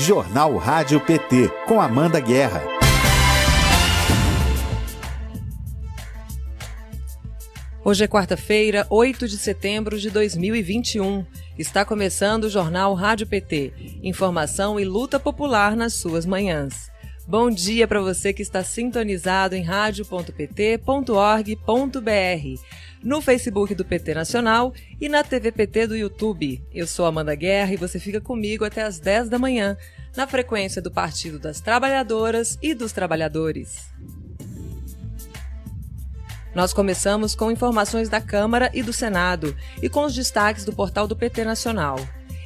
Jornal Rádio PT, com Amanda Guerra. Hoje é quarta-feira, 8 de setembro de 2021. Está começando o Jornal Rádio PT. Informação e luta popular nas suas manhãs. Bom dia para você que está sintonizado em radio.pt.org.br, no Facebook do PT Nacional e na TV PT do YouTube. Eu sou Amanda Guerra e você fica comigo até às 10 da manhã, na frequência do Partido das Trabalhadoras e dos Trabalhadores. Nós começamos com informações da Câmara e do Senado e com os destaques do portal do PT Nacional.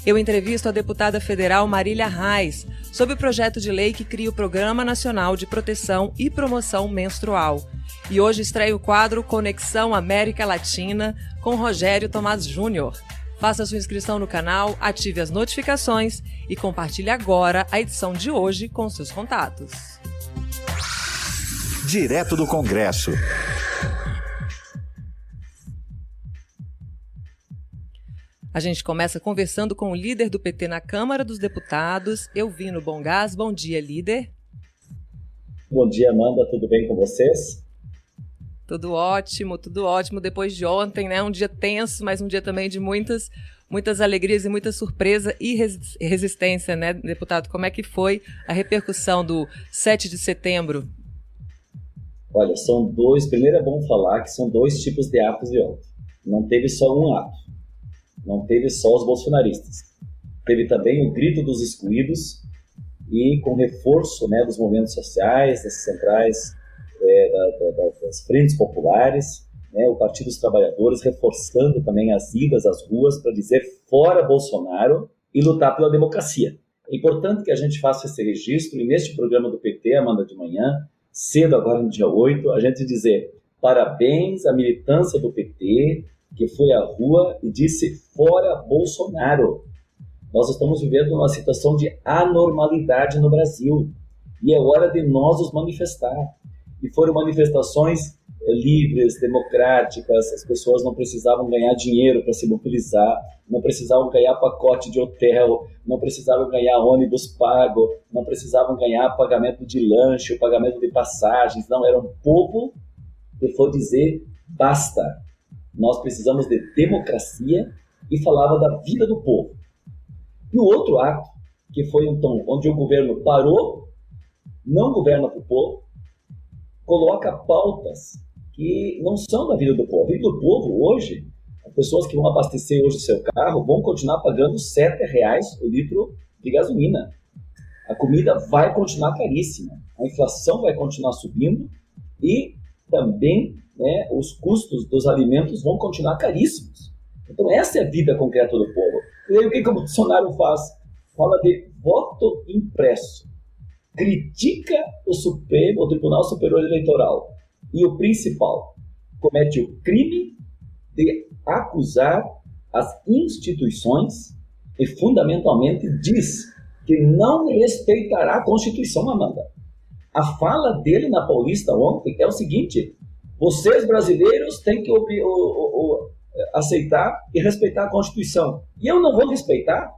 Eu entrevisto a deputada federal Marília Reis sobre o projeto de lei que cria o Programa Nacional de Proteção e Promoção Menstrual. E hoje estreia o quadro Conexão América Latina com Rogério Tomás Júnior. Faça sua inscrição no canal, ative as notificações e compartilhe agora a edição de hoje com seus contatos. Direto do Congresso. A gente começa conversando com o líder do PT na Câmara dos Deputados, Elvino Bongás. Bom dia, líder. Bom dia, Amanda. Tudo bem com vocês? Tudo ótimo, tudo ótimo. Depois de ontem, né? Um dia tenso, mas um dia também de muitas, muitas alegrias e muita surpresa e resistência, né, deputado? Como é que foi a repercussão do 7 de setembro? Olha, são dois. Primeiro é bom falar que são dois tipos de atos de ontem. Não teve só um ato não teve só os bolsonaristas. Teve também o grito dos excluídos e com reforço né, dos movimentos sociais, das centrais, é, da, da, das frentes populares, né, o Partido dos Trabalhadores reforçando também as idas às ruas para dizer fora Bolsonaro e lutar pela democracia. É importante que a gente faça esse registro e neste programa do PT, Amanda de Manhã, cedo agora no dia 8, a gente dizer parabéns à militância do PT, que foi à rua e disse fora Bolsonaro. Nós estamos vivendo uma situação de anormalidade no Brasil e é hora de nós nos manifestar. E foram manifestações eh, livres, democráticas, as pessoas não precisavam ganhar dinheiro para se mobilizar, não precisavam ganhar pacote de hotel, não precisavam ganhar ônibus pago, não precisavam ganhar pagamento de lanche, pagamento de passagens, não, era um povo que foi dizer basta, nós precisamos de democracia e falava da vida do povo. No outro ato, que foi então onde o governo parou, não governa para o povo, coloca pautas que não são da vida do povo. Vida do povo hoje, as pessoas que vão abastecer hoje o seu carro vão continuar pagando R$ reais o litro de gasolina. A comida vai continuar caríssima, a inflação vai continuar subindo e também né, os custos dos alimentos vão continuar caríssimos. Então, essa é a vida concreta do povo. E aí, o que, que o Bolsonaro faz? Fala de voto impresso. Critica o Supremo, o Tribunal Superior Eleitoral. E o principal, comete o crime de acusar as instituições e, fundamentalmente, diz que não respeitará a Constituição, Amanda. A fala dele na Paulista ontem é o seguinte: vocês brasileiros têm que aceitar e respeitar a Constituição. E eu não vou respeitar,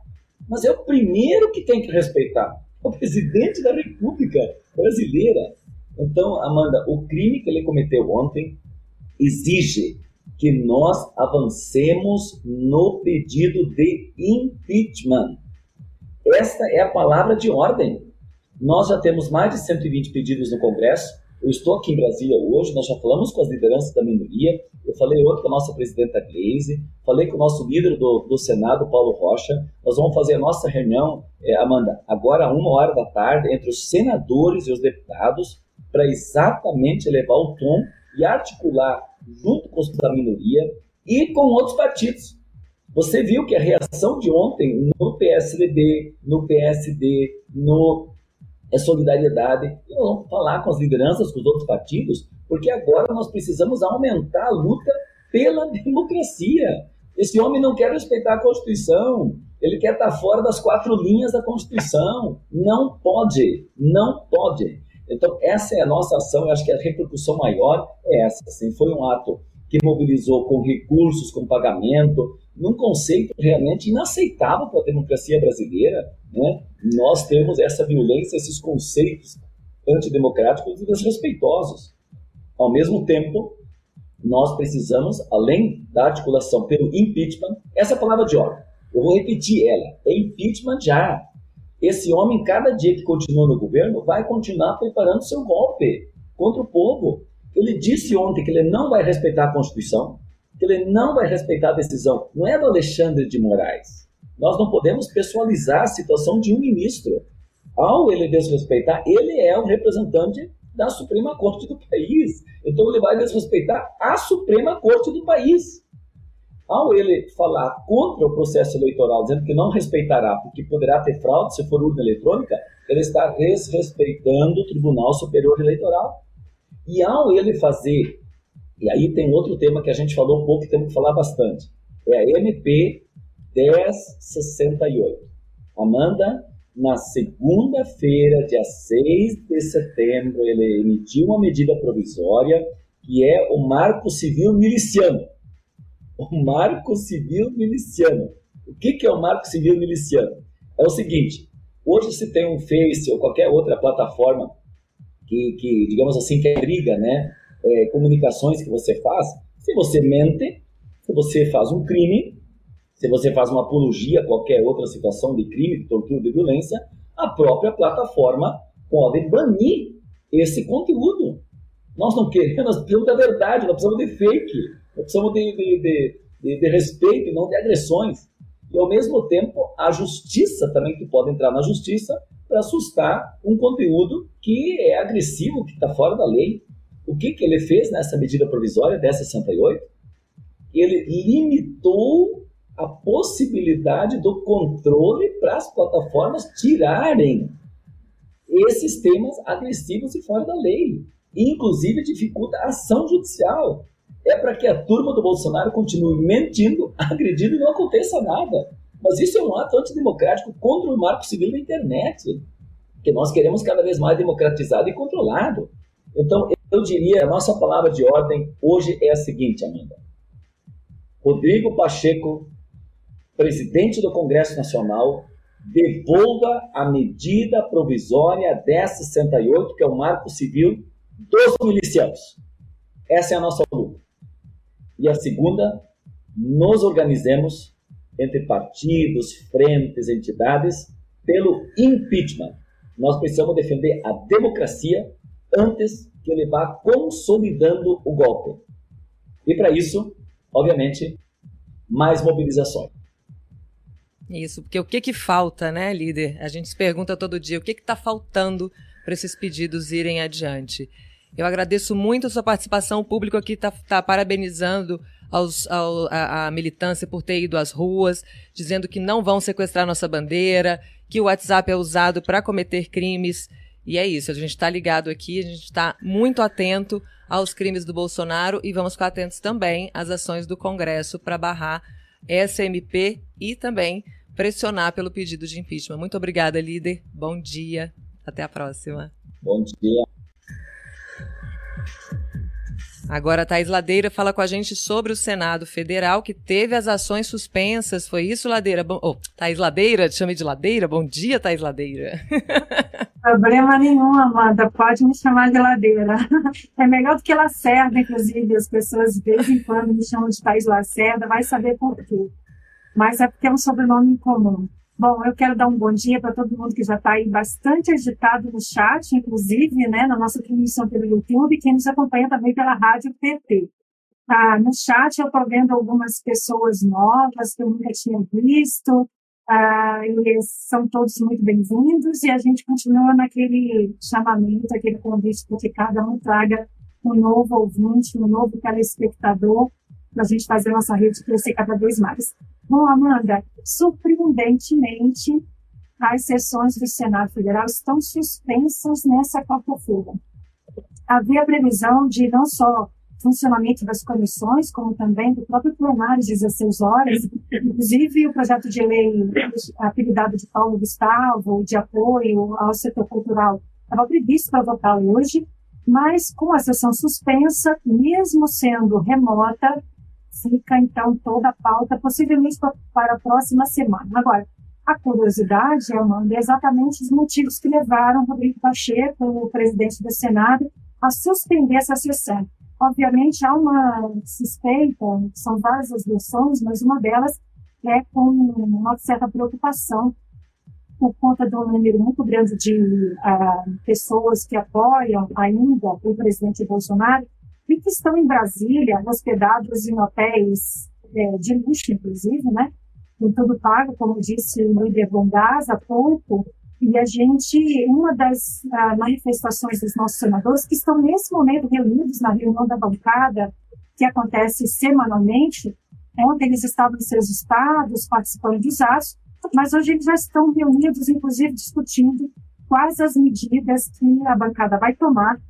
mas é o primeiro que tem que respeitar. O presidente da República Brasileira. Então, Amanda, o crime que ele cometeu ontem exige que nós avancemos no pedido de impeachment. Esta é a palavra de ordem. Nós já temos mais de 120 pedidos no Congresso. Eu estou aqui em Brasília hoje, nós já falamos com as lideranças da minoria, eu falei ontem com a nossa presidenta Gleise, falei com o nosso líder do, do Senado, Paulo Rocha, nós vamos fazer a nossa reunião, é, Amanda, agora uma hora da tarde, entre os senadores e os deputados, para exatamente elevar o tom e articular junto com os da minoria e com outros partidos. Você viu que a reação de ontem no PSDB, no PSD, no é solidariedade. E nós vamos falar com as lideranças, com os outros partidos, porque agora nós precisamos aumentar a luta pela democracia. Esse homem não quer respeitar a Constituição, ele quer estar fora das quatro linhas da Constituição. Não pode, não pode. Então, essa é a nossa ação, eu acho que a repercussão maior é essa. Assim, foi um ato que mobilizou com recursos, com pagamento, num conceito realmente inaceitável para a democracia brasileira. Né? nós temos essa violência, esses conceitos antidemocráticos e desrespeitosos. Ao mesmo tempo, nós precisamos, além da articulação pelo impeachment, essa palavra de ordem, eu vou repetir ela, é impeachment já. Esse homem, cada dia que continua no governo, vai continuar preparando seu golpe contra o povo. Ele disse ontem que ele não vai respeitar a Constituição, que ele não vai respeitar a decisão. Não é do Alexandre de Moraes. Nós não podemos pessoalizar a situação de um ministro. Ao ele desrespeitar, ele é o representante da Suprema Corte do país. Então ele vai desrespeitar a Suprema Corte do país. Ao ele falar contra o processo eleitoral, dizendo que não respeitará, porque poderá ter fraude se for urna eletrônica, ele está desrespeitando o Tribunal Superior Eleitoral. E ao ele fazer, e aí tem outro tema que a gente falou um pouco e temos que falar bastante, é a MP 1068. Amanda, na segunda-feira, dia 6 de setembro, ele emitiu uma medida provisória que é o Marco Civil Miliciano. O Marco Civil Miliciano. O que, que é o Marco Civil Miliciano? É o seguinte: hoje se tem um Face ou qualquer outra plataforma que, que digamos assim, que briga, né? É, comunicações que você faz, se você mente, se você faz um crime, se você faz uma apologia a qualquer outra situação de crime, de tortura, de violência, a própria plataforma pode banir esse conteúdo. Nós não queremos, nós precisamos da verdade, nós precisamos de fake, nós precisamos de, de, de, de, respeito não de agressões. E, ao mesmo tempo, a justiça também, que pode entrar na justiça para assustar um conteúdo que é agressivo, que está fora da lei. O que, que ele fez nessa medida provisória 1068? Ele limitou a possibilidade do controle para as plataformas tirarem esses temas agressivos e fora da lei. Inclusive, dificulta a ação judicial. É para que a turma do Bolsonaro continue mentindo, agredindo e não aconteça nada. Mas isso é um ato antidemocrático contra o marco civil da internet, que nós queremos cada vez mais democratizado e controlado. Então, eu diria, a nossa palavra de ordem hoje é a seguinte, Amanda. Rodrigo Pacheco presidente do Congresso Nacional, devolva a medida provisória 1068, que é o marco civil dos milicianos. Essa é a nossa luta. E a segunda, nos organizemos entre partidos, frentes, entidades, pelo impeachment. Nós precisamos defender a democracia antes que ele vá consolidando o golpe. E para isso, obviamente, mais mobilizações. Isso, porque o que que falta, né, líder? A gente se pergunta todo dia o que está faltando para esses pedidos irem adiante. Eu agradeço muito a sua participação. O público aqui está tá parabenizando aos, ao, a, a, militância por ter ido às ruas, dizendo que não vão sequestrar nossa bandeira, que o WhatsApp é usado para cometer crimes. E é isso, a gente está ligado aqui, a gente está muito atento aos crimes do Bolsonaro e vamos ficar atentos também às ações do Congresso para barrar essa MP e também pressionar pelo pedido de impeachment. Muito obrigada, líder. Bom dia. Até a próxima. Bom dia. Agora Thais Ladeira fala com a gente sobre o Senado Federal, que teve as ações suspensas. Foi isso, Ladeira? Bom, oh, Thais Ladeira, te chame de Ladeira. Bom dia, Thais Ladeira. Problema nenhum, Amanda. Pode me chamar de Ladeira. É melhor do que Lacerda, inclusive. As pessoas de vez em quando me chamam de Thais Lacerda. Vai saber por quê mas é porque é um sobrenome comum. Bom, eu quero dar um bom dia para todo mundo que já está aí bastante agitado no chat, inclusive né, na nossa transmissão pelo YouTube, quem nos acompanha também pela Rádio PT. Ah, no chat eu estou vendo algumas pessoas novas que eu nunca tinha visto, ah, são todos muito bem-vindos, e a gente continua naquele chamamento, aquele convite para que cada um traga um novo ouvinte, um novo telespectador, para a gente fazer nossa rede crescer cada vez mais. Bom, Amanda, surpreendentemente, as sessões do Senado Federal estão suspensas nessa quarta-feira. Havia previsão de não só funcionamento das comissões, como também do próprio plenário de 16 horas, inclusive o projeto de lei apelidado de Paulo Gustavo, de apoio ao setor cultural, estava previsto para votar hoje, mas com a sessão suspensa, mesmo sendo remota, fica então toda a pauta, possivelmente para a próxima semana. Agora, A curiosidade, Amanda, é exatamente os motivos que levaram Rodrigo Pacheco, o presidente do Senado, a suspender essa sessão. Obviamente, há uma suspeita, são várias as versões, mas uma delas é com uma certa preocupação por conta do número muito grande de uh, pessoas que apoiam ainda o presidente Bolsonaro e que estão em Brasília, hospedados em hotéis é, de luxo, inclusive, né? Com tudo pago, como disse o líder Bondaz há pouco, e a gente, uma das uh, manifestações dos nossos senadores, que estão nesse momento reunidos na reunião da bancada, que acontece semanalmente, ontem eles estavam em seus estados, participando dos atos, mas hoje eles já estão reunidos, inclusive discutindo quais as medidas que a bancada vai tomar,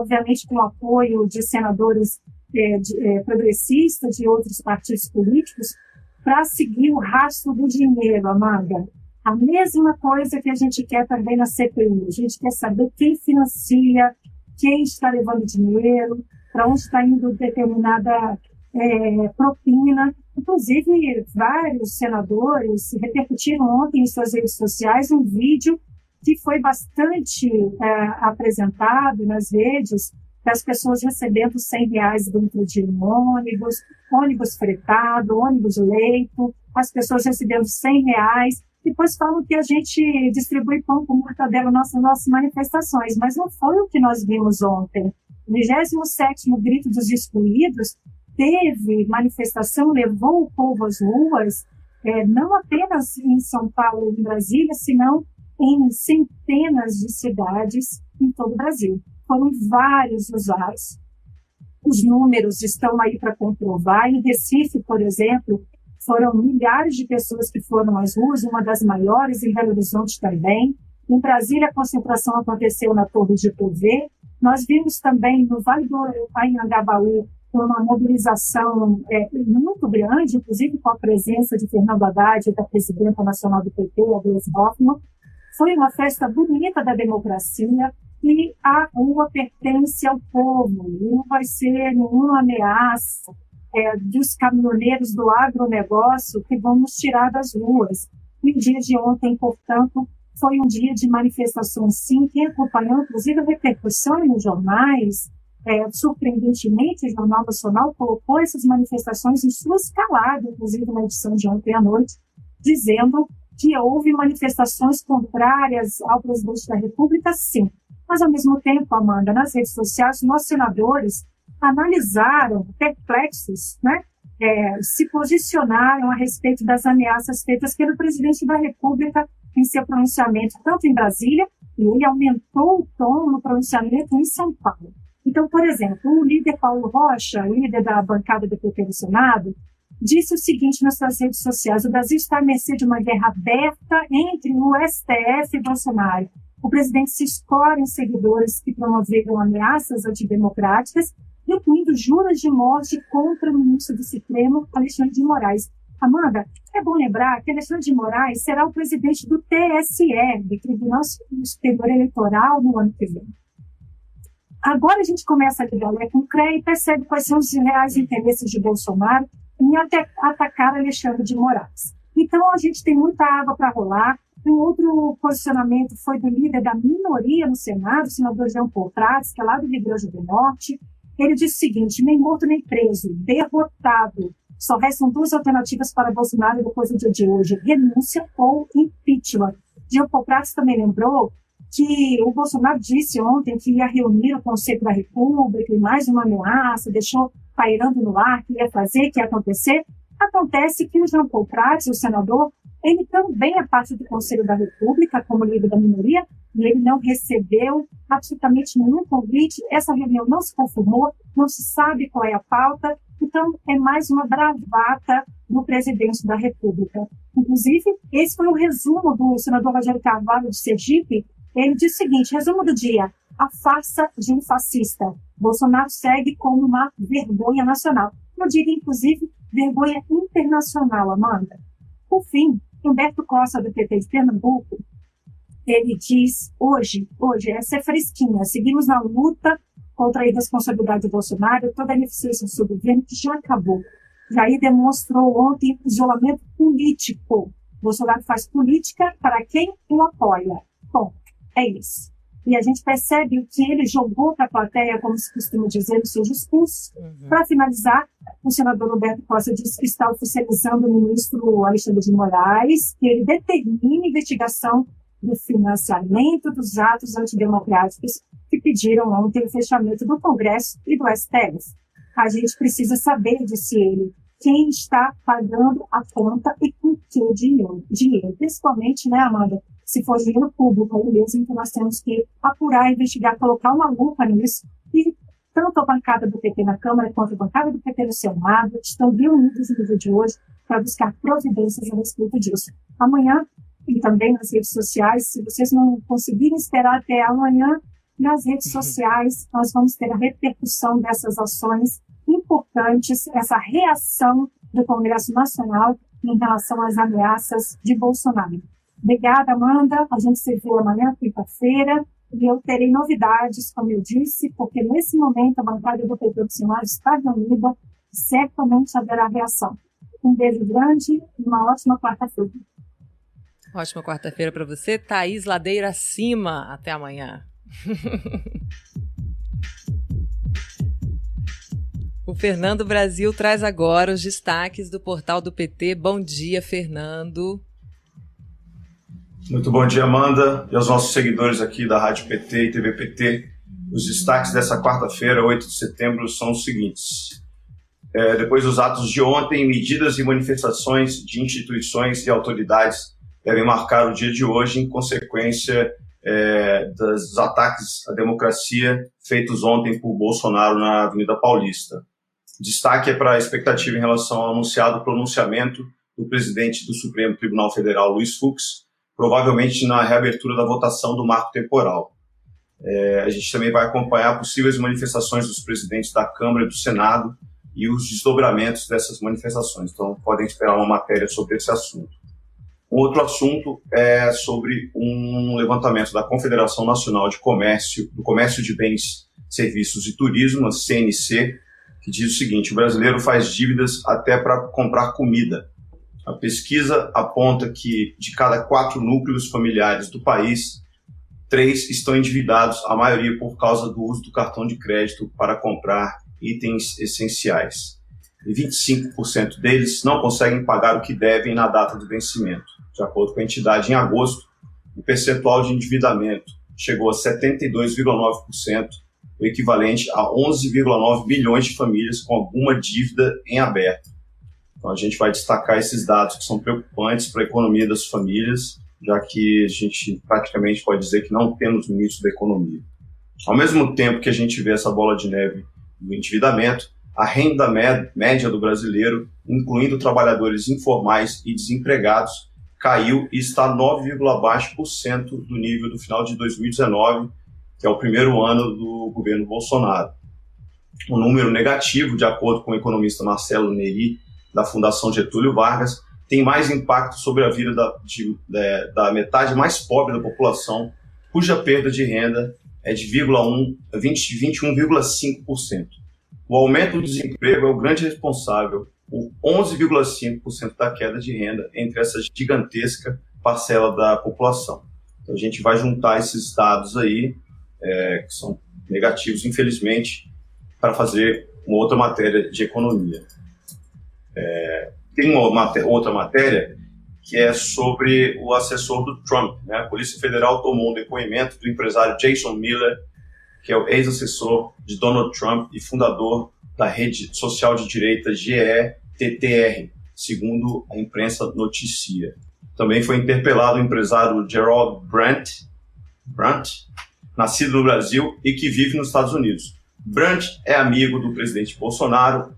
obviamente com o apoio de senadores é, de, é, progressistas de outros partidos políticos, para seguir o rastro do dinheiro, Amanda. A mesma coisa que a gente quer também na CPI. A gente quer saber quem financia, quem está levando dinheiro, para onde está indo determinada é, propina. Inclusive, vários senadores repercutiram ontem em suas redes sociais um vídeo que foi bastante é, apresentado nas redes das pessoas recebendo 100 reais dentro de um ônibus, ônibus fretado, ônibus leito, as pessoas recebendo 100 reais. Depois falam que a gente distribui pão com mortadela nas nossas manifestações, mas não foi o que nós vimos ontem. O 27 Grito dos Excluídos teve manifestação, levou o povo às ruas, é, não apenas em São Paulo e Brasília, senão em centenas de cidades em todo o Brasil. Foram vários usuários. Os números estão aí para comprovar. Em Recife, por exemplo, foram milhares de pessoas que foram às ruas, uma das maiores, em Belo Horizonte também. Em Brasília, a concentração aconteceu na Torre de Puvê. Nós vimos também no Vale do Anhangabaú uma mobilização é, muito grande, inclusive com a presença de Fernando Haddad, da presidenta nacional do PT, a Gleisi Hoffmann. Foi uma festa bonita da democracia e a rua pertence ao povo, não vai ser nenhuma ameaça é, dos caminhoneiros do agronegócio que vão nos tirar das ruas. E o dia de ontem, portanto, foi um dia de manifestação, sim, que acompanhou, inclusive, a repercussão nos jornais, é, surpreendentemente, o Jornal Nacional colocou essas manifestações em sua escalada, inclusive na edição de ontem à noite, dizendo houve manifestações contrárias ao presidente da República, sim. Mas, ao mesmo tempo, Amanda, nas redes sociais, nossos senadores analisaram, perplexos, né, é, se posicionaram a respeito das ameaças feitas pelo presidente da República em seu pronunciamento, tanto em Brasília, e ele aumentou o tom no pronunciamento em São Paulo. Então, por exemplo, o líder Paulo Rocha, líder da bancada do PT no Senado, disse o seguinte nas suas redes sociais: o Brasil está à mercê de uma guerra aberta entre o STF e Bolsonaro. O presidente se escora em seguidores que promoveram ameaças antidemocráticas, incluindo juras de morte contra o ministro do Supremo, Alexandre de Moraes. Amanda, é bom lembrar que Alexandre de Moraes será o presidente do TSE, do Tribunal Superior Eleitoral, no ano que vem. Agora a gente começa a ligar né, com o CREA e percebe quais são os reais interesses de Bolsonaro em até atacar Alexandre de Moraes. Então a gente tem muita água para rolar. Um outro posicionamento foi do líder da minoria no Senado, o senador Jean Paul Prats, que é lá do Rio Grande do Norte. Ele disse o seguinte: nem morto nem preso, derrotado. Só restam duas alternativas para Bolsonaro depois do dia de hoje: renúncia ou impeachment. Jean Paul Prats também lembrou que o Bolsonaro disse ontem que ia reunir o Conselho da República e mais uma ameaça, deixou pairando no ar que ia fazer, que ia acontecer. Acontece que o Jean Paul Prats, o senador, ele também é parte do Conselho da República, como líder da minoria, e ele não recebeu absolutamente nenhum convite. Essa reunião não se confirmou, não se sabe qual é a pauta, então é mais uma bravata do presidente da República. Inclusive, esse foi o resumo do senador Rogério Carvalho de Sergipe, ele diz o seguinte: resumo do dia. A farsa de um fascista. Bolsonaro segue como uma vergonha nacional. Eu digo, inclusive, vergonha internacional, Amanda. Por fim, Humberto Costa, do PT de Pernambuco, ele diz hoje, hoje, essa é fresquinha, seguimos na luta contra a irresponsabilidade do Bolsonaro, toda a ineficiência do governo que já acabou. Jair demonstrou ontem isolamento político Bolsonaro faz política para quem o apoia. Bom, é isso. E a gente percebe o que ele jogou para a plateia, como se costuma dizer no seu discurso. Uhum. Para finalizar, o senador Roberto Costa disse que está oficializando o ministro Alexandre de Moraes que ele determine a investigação do financiamento dos atos antidemocráticos que pediram ontem o fechamento do Congresso e do STF. A gente precisa saber, disse ele, quem está pagando a conta e com que dinheiro. dinheiro. Principalmente, né, Amanda, se for dinheiro público aí mesmo, então nós temos que apurar, investigar, colocar uma lupa nisso. E tanto a bancada do PT na Câmara quanto a bancada do PT no Senado estão reunidos no dia de hoje para buscar providências a respeito disso. Amanhã, e também nas redes sociais, se vocês não conseguirem esperar até amanhã, nas redes uhum. sociais nós vamos ter a repercussão dessas ações importantes, essa reação do Congresso Nacional em relação às ameaças de Bolsonaro. Obrigada, Amanda. A gente se vê amanhã, quinta-feira, e eu terei novidades, como eu disse, porque nesse momento a bancada do PT Opcionário está reunida e certamente haverá reação. Um beijo grande e uma ótima quarta-feira. Ótima quarta-feira para você, Thaís Ladeira Acima. Até amanhã. o Fernando Brasil traz agora os destaques do portal do PT. Bom dia, Fernando. Muito bom dia, Amanda, e aos nossos seguidores aqui da Rádio PT e TV PT. Os destaques dessa quarta-feira, 8 de setembro, são os seguintes. É, depois dos atos de ontem, medidas e manifestações de instituições e autoridades devem marcar o dia de hoje em consequência é, dos ataques à democracia feitos ontem por Bolsonaro na Avenida Paulista. Destaque é para a expectativa em relação ao anunciado pronunciamento do presidente do Supremo Tribunal Federal, Luiz Fux, provavelmente na reabertura da votação do marco temporal. É, a gente também vai acompanhar possíveis manifestações dos presidentes da Câmara e do Senado e os desdobramentos dessas manifestações. Então, podem esperar uma matéria sobre esse assunto. Um outro assunto é sobre um levantamento da Confederação Nacional de Comércio, do Comércio de Bens, Serviços e Turismo, a CNC, que diz o seguinte: o brasileiro faz dívidas até para comprar comida. A pesquisa aponta que de cada quatro núcleos familiares do país, três estão endividados, a maioria por causa do uso do cartão de crédito para comprar itens essenciais. E 25% deles não conseguem pagar o que devem na data do vencimento. De acordo com a entidade, em agosto, o percentual de endividamento chegou a 72,9%, o equivalente a 11,9 bilhões de famílias com alguma dívida em aberto. Então a gente vai destacar esses dados que são preocupantes para a economia das famílias, já que a gente praticamente pode dizer que não temos início da economia. Ao mesmo tempo que a gente vê essa bola de neve do endividamento, a renda média do brasileiro, incluindo trabalhadores informais e desempregados, caiu e está 9,baixo% do nível do final de 2019, que é o primeiro ano do governo Bolsonaro. O número negativo, de acordo com o economista Marcelo Neri, da Fundação Getúlio Vargas, tem mais impacto sobre a vida da, de, de, da metade mais pobre da população, cuja perda de renda é de 21,5%. O aumento do desemprego é o grande responsável por 11,5% da queda de renda entre essa gigantesca parcela da população. Então, a gente vai juntar esses dados aí, é, que são negativos, infelizmente, para fazer uma outra matéria de economia. É, tem uma outra matéria que é sobre o assessor do Trump. Né? A Polícia Federal tomou um depoimento do empresário Jason Miller, que é o ex-assessor de Donald Trump e fundador da rede social de direita GETTR, segundo a imprensa noticia. Também foi interpelado o empresário Gerald Brandt, Brandt, nascido no Brasil e que vive nos Estados Unidos. Brandt é amigo do presidente Bolsonaro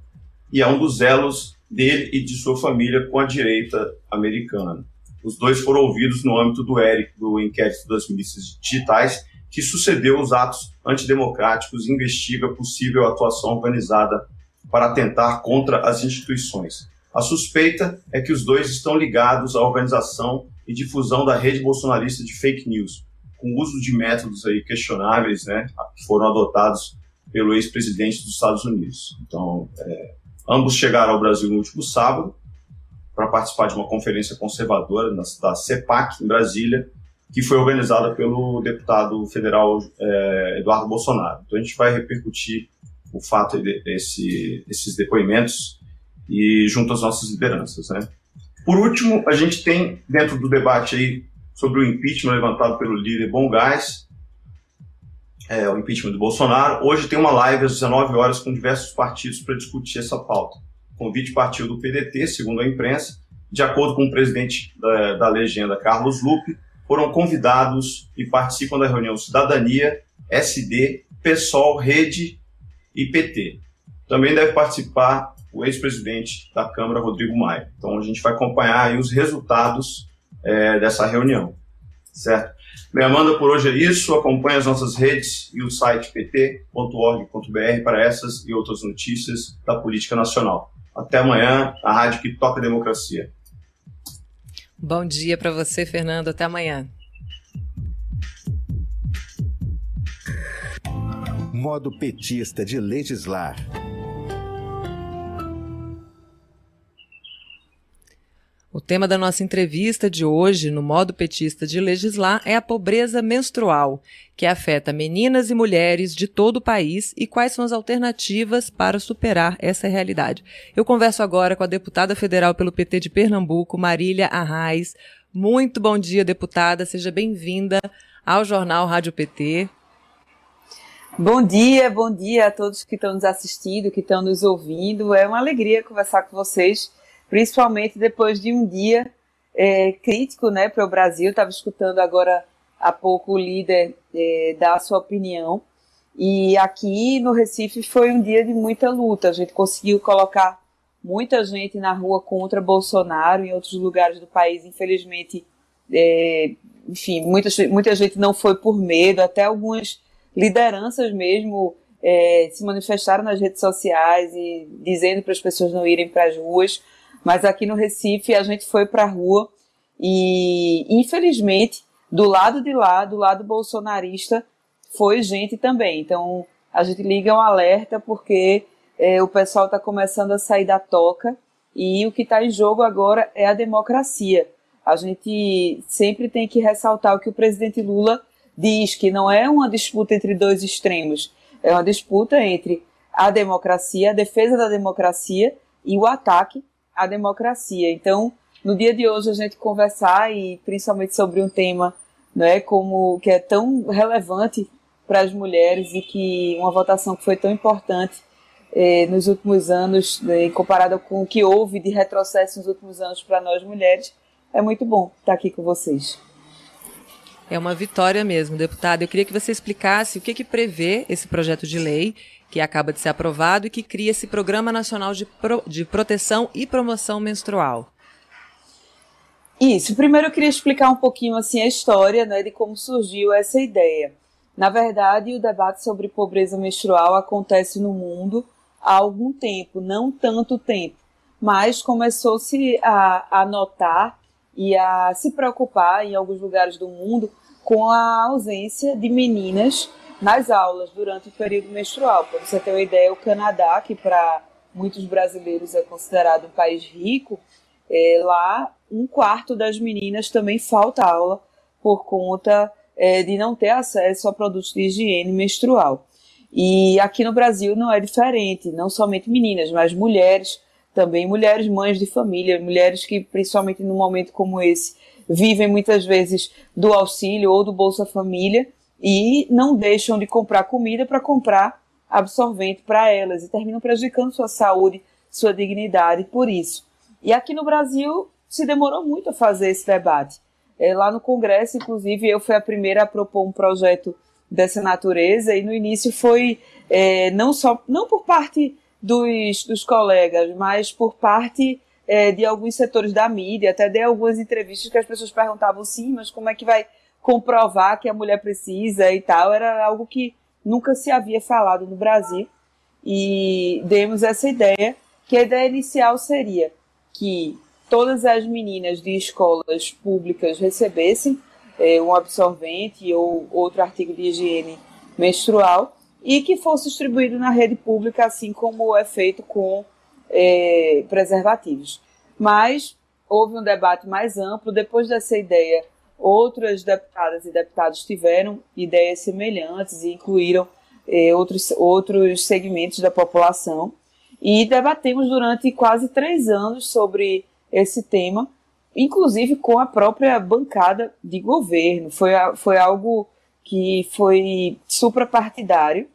e é um dos elos dele e de sua família com a direita americana. Os dois foram ouvidos no âmbito do ERIC, do inquérito das milícias digitais, que sucedeu os atos antidemocráticos e investiga possível atuação organizada para atentar contra as instituições. A suspeita é que os dois estão ligados à organização e difusão da rede bolsonarista de fake news, com uso de métodos aí questionáveis, né, que foram adotados pelo ex-presidente dos Estados Unidos. Então, é, Ambos chegaram ao Brasil no último sábado. para participar de uma conferência conservadora da CEPAC, em Brasília, que foi organizada pelo deputado federal é, Eduardo Bolsonaro. Então a gente vai repercutir o fato desse, desses depoimentos e junto às nossas lideranças. Né? Por último, a gente tem dentro do debate aí sobre o impeachment levantado pelo líder Bom Gás, é, o impeachment do Bolsonaro. Hoje tem uma live às 19 horas com diversos partidos para discutir essa pauta. O convite partiu do PDT, segundo a imprensa. De acordo com o presidente da, da legenda, Carlos Lupe, foram convidados e participam da reunião Cidadania, SD, PSOL, Rede e PT. Também deve participar o ex-presidente da Câmara, Rodrigo Maia. Então a gente vai acompanhar os resultados é, dessa reunião, certo? Me Amanda, por hoje é isso. Acompanhe as nossas redes e o site pt.org.br para essas e outras notícias da política nacional. Até amanhã, a rádio que toca a democracia. Bom dia para você, Fernando. Até amanhã. Modo petista de legislar. O tema da nossa entrevista de hoje, no modo petista de legislar, é a pobreza menstrual, que afeta meninas e mulheres de todo o país e quais são as alternativas para superar essa realidade. Eu converso agora com a deputada federal pelo PT de Pernambuco, Marília Arraes. Muito bom dia, deputada. Seja bem-vinda ao Jornal Rádio PT. Bom dia, bom dia a todos que estão nos assistindo, que estão nos ouvindo. É uma alegria conversar com vocês principalmente depois de um dia é, crítico né, para o Brasil. Estava escutando agora há pouco o líder é, dar a sua opinião. E aqui no Recife foi um dia de muita luta. A gente conseguiu colocar muita gente na rua contra Bolsonaro. Em outros lugares do país, infelizmente, é, enfim, muita, muita gente não foi por medo. Até algumas lideranças mesmo é, se manifestaram nas redes sociais e dizendo para as pessoas não irem para as ruas. Mas aqui no Recife a gente foi para a rua e, infelizmente, do lado de lá, do lado bolsonarista, foi gente também. Então a gente liga um alerta porque é, o pessoal está começando a sair da toca e o que está em jogo agora é a democracia. A gente sempre tem que ressaltar o que o presidente Lula diz, que não é uma disputa entre dois extremos, é uma disputa entre a democracia, a defesa da democracia e o ataque a democracia. Então, no dia de hoje a gente conversar e principalmente sobre um tema, é como que é tão relevante para as mulheres e que uma votação que foi tão importante eh, nos últimos anos, né, comparada com o que houve de retrocesso nos últimos anos para nós mulheres, é muito bom estar aqui com vocês. É uma vitória mesmo, deputada. Eu queria que você explicasse o que, que prevê esse projeto de lei que acaba de ser aprovado e que cria esse Programa Nacional de, Pro, de Proteção e Promoção Menstrual. Isso. Primeiro eu queria explicar um pouquinho assim a história, né, de como surgiu essa ideia. Na verdade, o debate sobre pobreza menstrual acontece no mundo há algum tempo, não tanto tempo, mas começou-se a, a notar e a se preocupar em alguns lugares do mundo com a ausência de meninas nas aulas durante o período menstrual. Para você ter uma ideia, o Canadá, que para muitos brasileiros é considerado um país rico, é, lá um quarto das meninas também falta aula por conta é, de não ter acesso a produtos de higiene menstrual. E aqui no Brasil não é diferente, não somente meninas, mas mulheres, também mulheres mães de família, mulheres que, principalmente num momento como esse, vivem muitas vezes do auxílio ou do Bolsa Família e não deixam de comprar comida para comprar absorvente para elas e terminam prejudicando sua saúde, sua dignidade por isso. E aqui no Brasil se demorou muito a fazer esse debate. É, lá no Congresso, inclusive, eu fui a primeira a propor um projeto dessa natureza e no início foi é, não só não por parte dos, dos colegas, mas por parte é, de alguns setores da mídia. Até dei algumas entrevistas que as pessoas perguntavam sim, mas como é que vai comprovar que a mulher precisa e tal, era algo que nunca se havia falado no Brasil. E demos essa ideia, que a ideia inicial seria que todas as meninas de escolas públicas recebessem é, um absorvente ou outro artigo de higiene menstrual e que fosse distribuído na rede pública, assim como é feito com é, preservativos. Mas houve um debate mais amplo. Depois dessa ideia, outras deputadas e deputados tiveram ideias semelhantes e incluíram eh, outros, outros segmentos da população. E debatemos durante quase três anos sobre esse tema, inclusive com a própria bancada de governo. Foi, foi algo que foi suprapartidário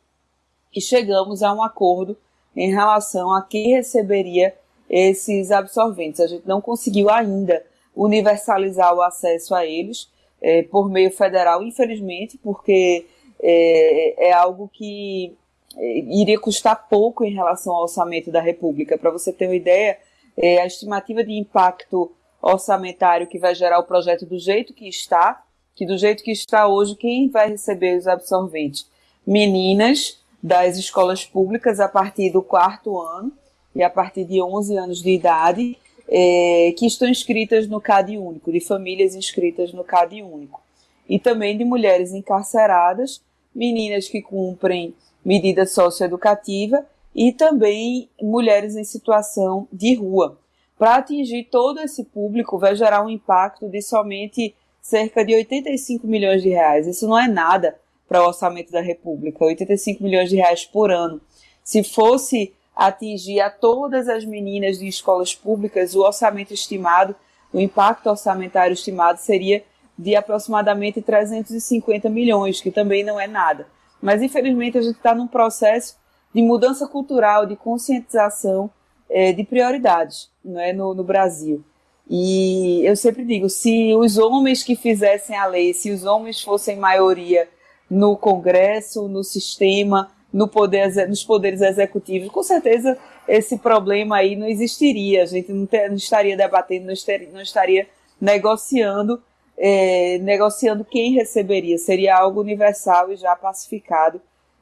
e chegamos a um acordo em relação a quem receberia esses absorventes. A gente não conseguiu ainda universalizar o acesso a eles é, por meio federal, infelizmente, porque é, é algo que é, iria custar pouco em relação ao orçamento da República. Para você ter uma ideia, é, a estimativa de impacto orçamentário que vai gerar o projeto do jeito que está, que do jeito que está hoje, quem vai receber os absorventes? Meninas das escolas públicas a partir do quarto ano e a partir de 11 anos de idade, é, que estão inscritas no CAD único, de famílias inscritas no CAD único. E também de mulheres encarceradas, meninas que cumprem medida socioeducativa e também mulheres em situação de rua. Para atingir todo esse público, vai gerar um impacto de somente cerca de 85 milhões de reais. Isso não é nada para o orçamento da República, 85 milhões de reais por ano. Se fosse atingir a todas as meninas de escolas públicas, o orçamento estimado, o impacto orçamentário estimado seria de aproximadamente 350 milhões, que também não é nada. Mas infelizmente a gente está num processo de mudança cultural, de conscientização é, de prioridades não é, no, no Brasil. E eu sempre digo, se os homens que fizessem a lei, se os homens fossem maioria no Congresso, no sistema, no poder, nos poderes executivos, com certeza esse problema aí não existiria. A gente não, ter, não estaria debatendo, não estaria, não estaria negociando, é, negociando quem receberia. Seria algo universal e já pacificado,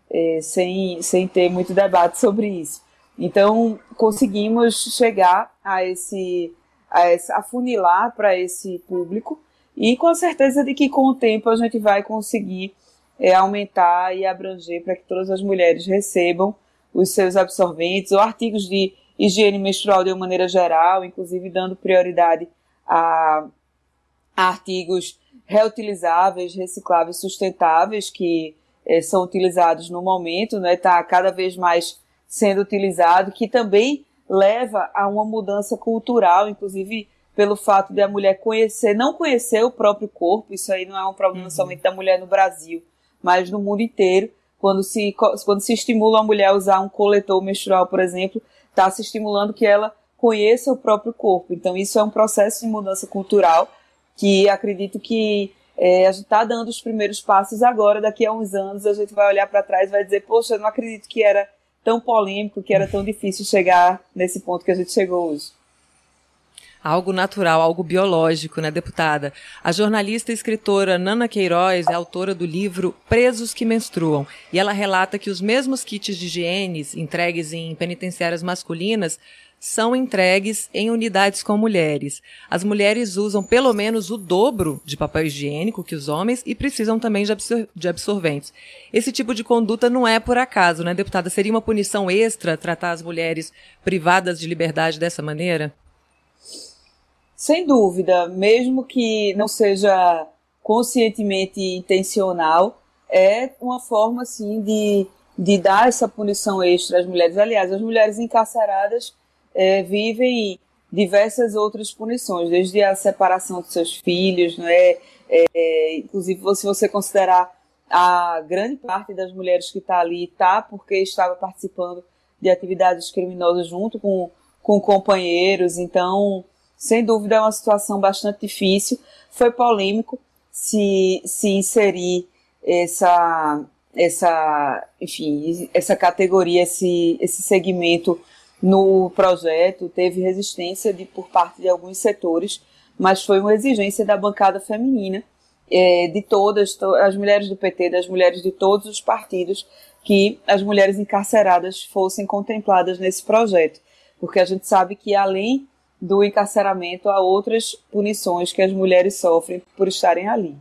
é, sem, sem ter muito debate sobre isso. Então, conseguimos chegar a esse, a esse afunilar para esse público e com a certeza de que com o tempo a gente vai conseguir é, aumentar e abranger para que todas as mulheres recebam os seus absorventes ou artigos de higiene menstrual de uma maneira geral, inclusive dando prioridade a, a artigos reutilizáveis, recicláveis, sustentáveis que é, são utilizados no momento, né? Está cada vez mais sendo utilizado, que também leva a uma mudança cultural, inclusive pelo fato de a mulher conhecer, não conhecer o próprio corpo, isso aí não é um problema uhum. somente da mulher no Brasil, mas no mundo inteiro. Quando se, quando se estimula a mulher a usar um coletor menstrual, por exemplo, está se estimulando que ela conheça o próprio corpo. Então, isso é um processo de mudança cultural que acredito que é, a gente está dando os primeiros passos agora. Daqui a uns anos, a gente vai olhar para trás e vai dizer: Poxa, não acredito que era tão polêmico, que era tão difícil chegar nesse ponto que a gente chegou hoje algo natural, algo biológico, né, deputada? A jornalista e escritora Nana Queiroz é autora do livro Presos que Menstruam, e ela relata que os mesmos kits de higiene entregues em penitenciárias masculinas são entregues em unidades com mulheres. As mulheres usam pelo menos o dobro de papel higiênico que os homens e precisam também de, absor de absorventes. Esse tipo de conduta não é por acaso, né, deputada? Seria uma punição extra tratar as mulheres privadas de liberdade dessa maneira? Sem dúvida, mesmo que não seja conscientemente intencional, é uma forma assim de, de dar essa punição extra às mulheres. Aliás, as mulheres encarceradas é, vivem diversas outras punições, desde a separação de seus filhos, não é? é inclusive, se você considerar a grande parte das mulheres que está ali está porque estava participando de atividades criminosas junto com, com companheiros, então sem dúvida é uma situação bastante difícil. Foi polêmico se, se inserir essa, essa, enfim, essa categoria, esse, esse segmento no projeto. Teve resistência de, por parte de alguns setores, mas foi uma exigência da bancada feminina, é, de todas, to, as mulheres do PT, das mulheres de todos os partidos, que as mulheres encarceradas fossem contempladas nesse projeto. Porque a gente sabe que além do encarceramento a outras punições que as mulheres sofrem por estarem ali.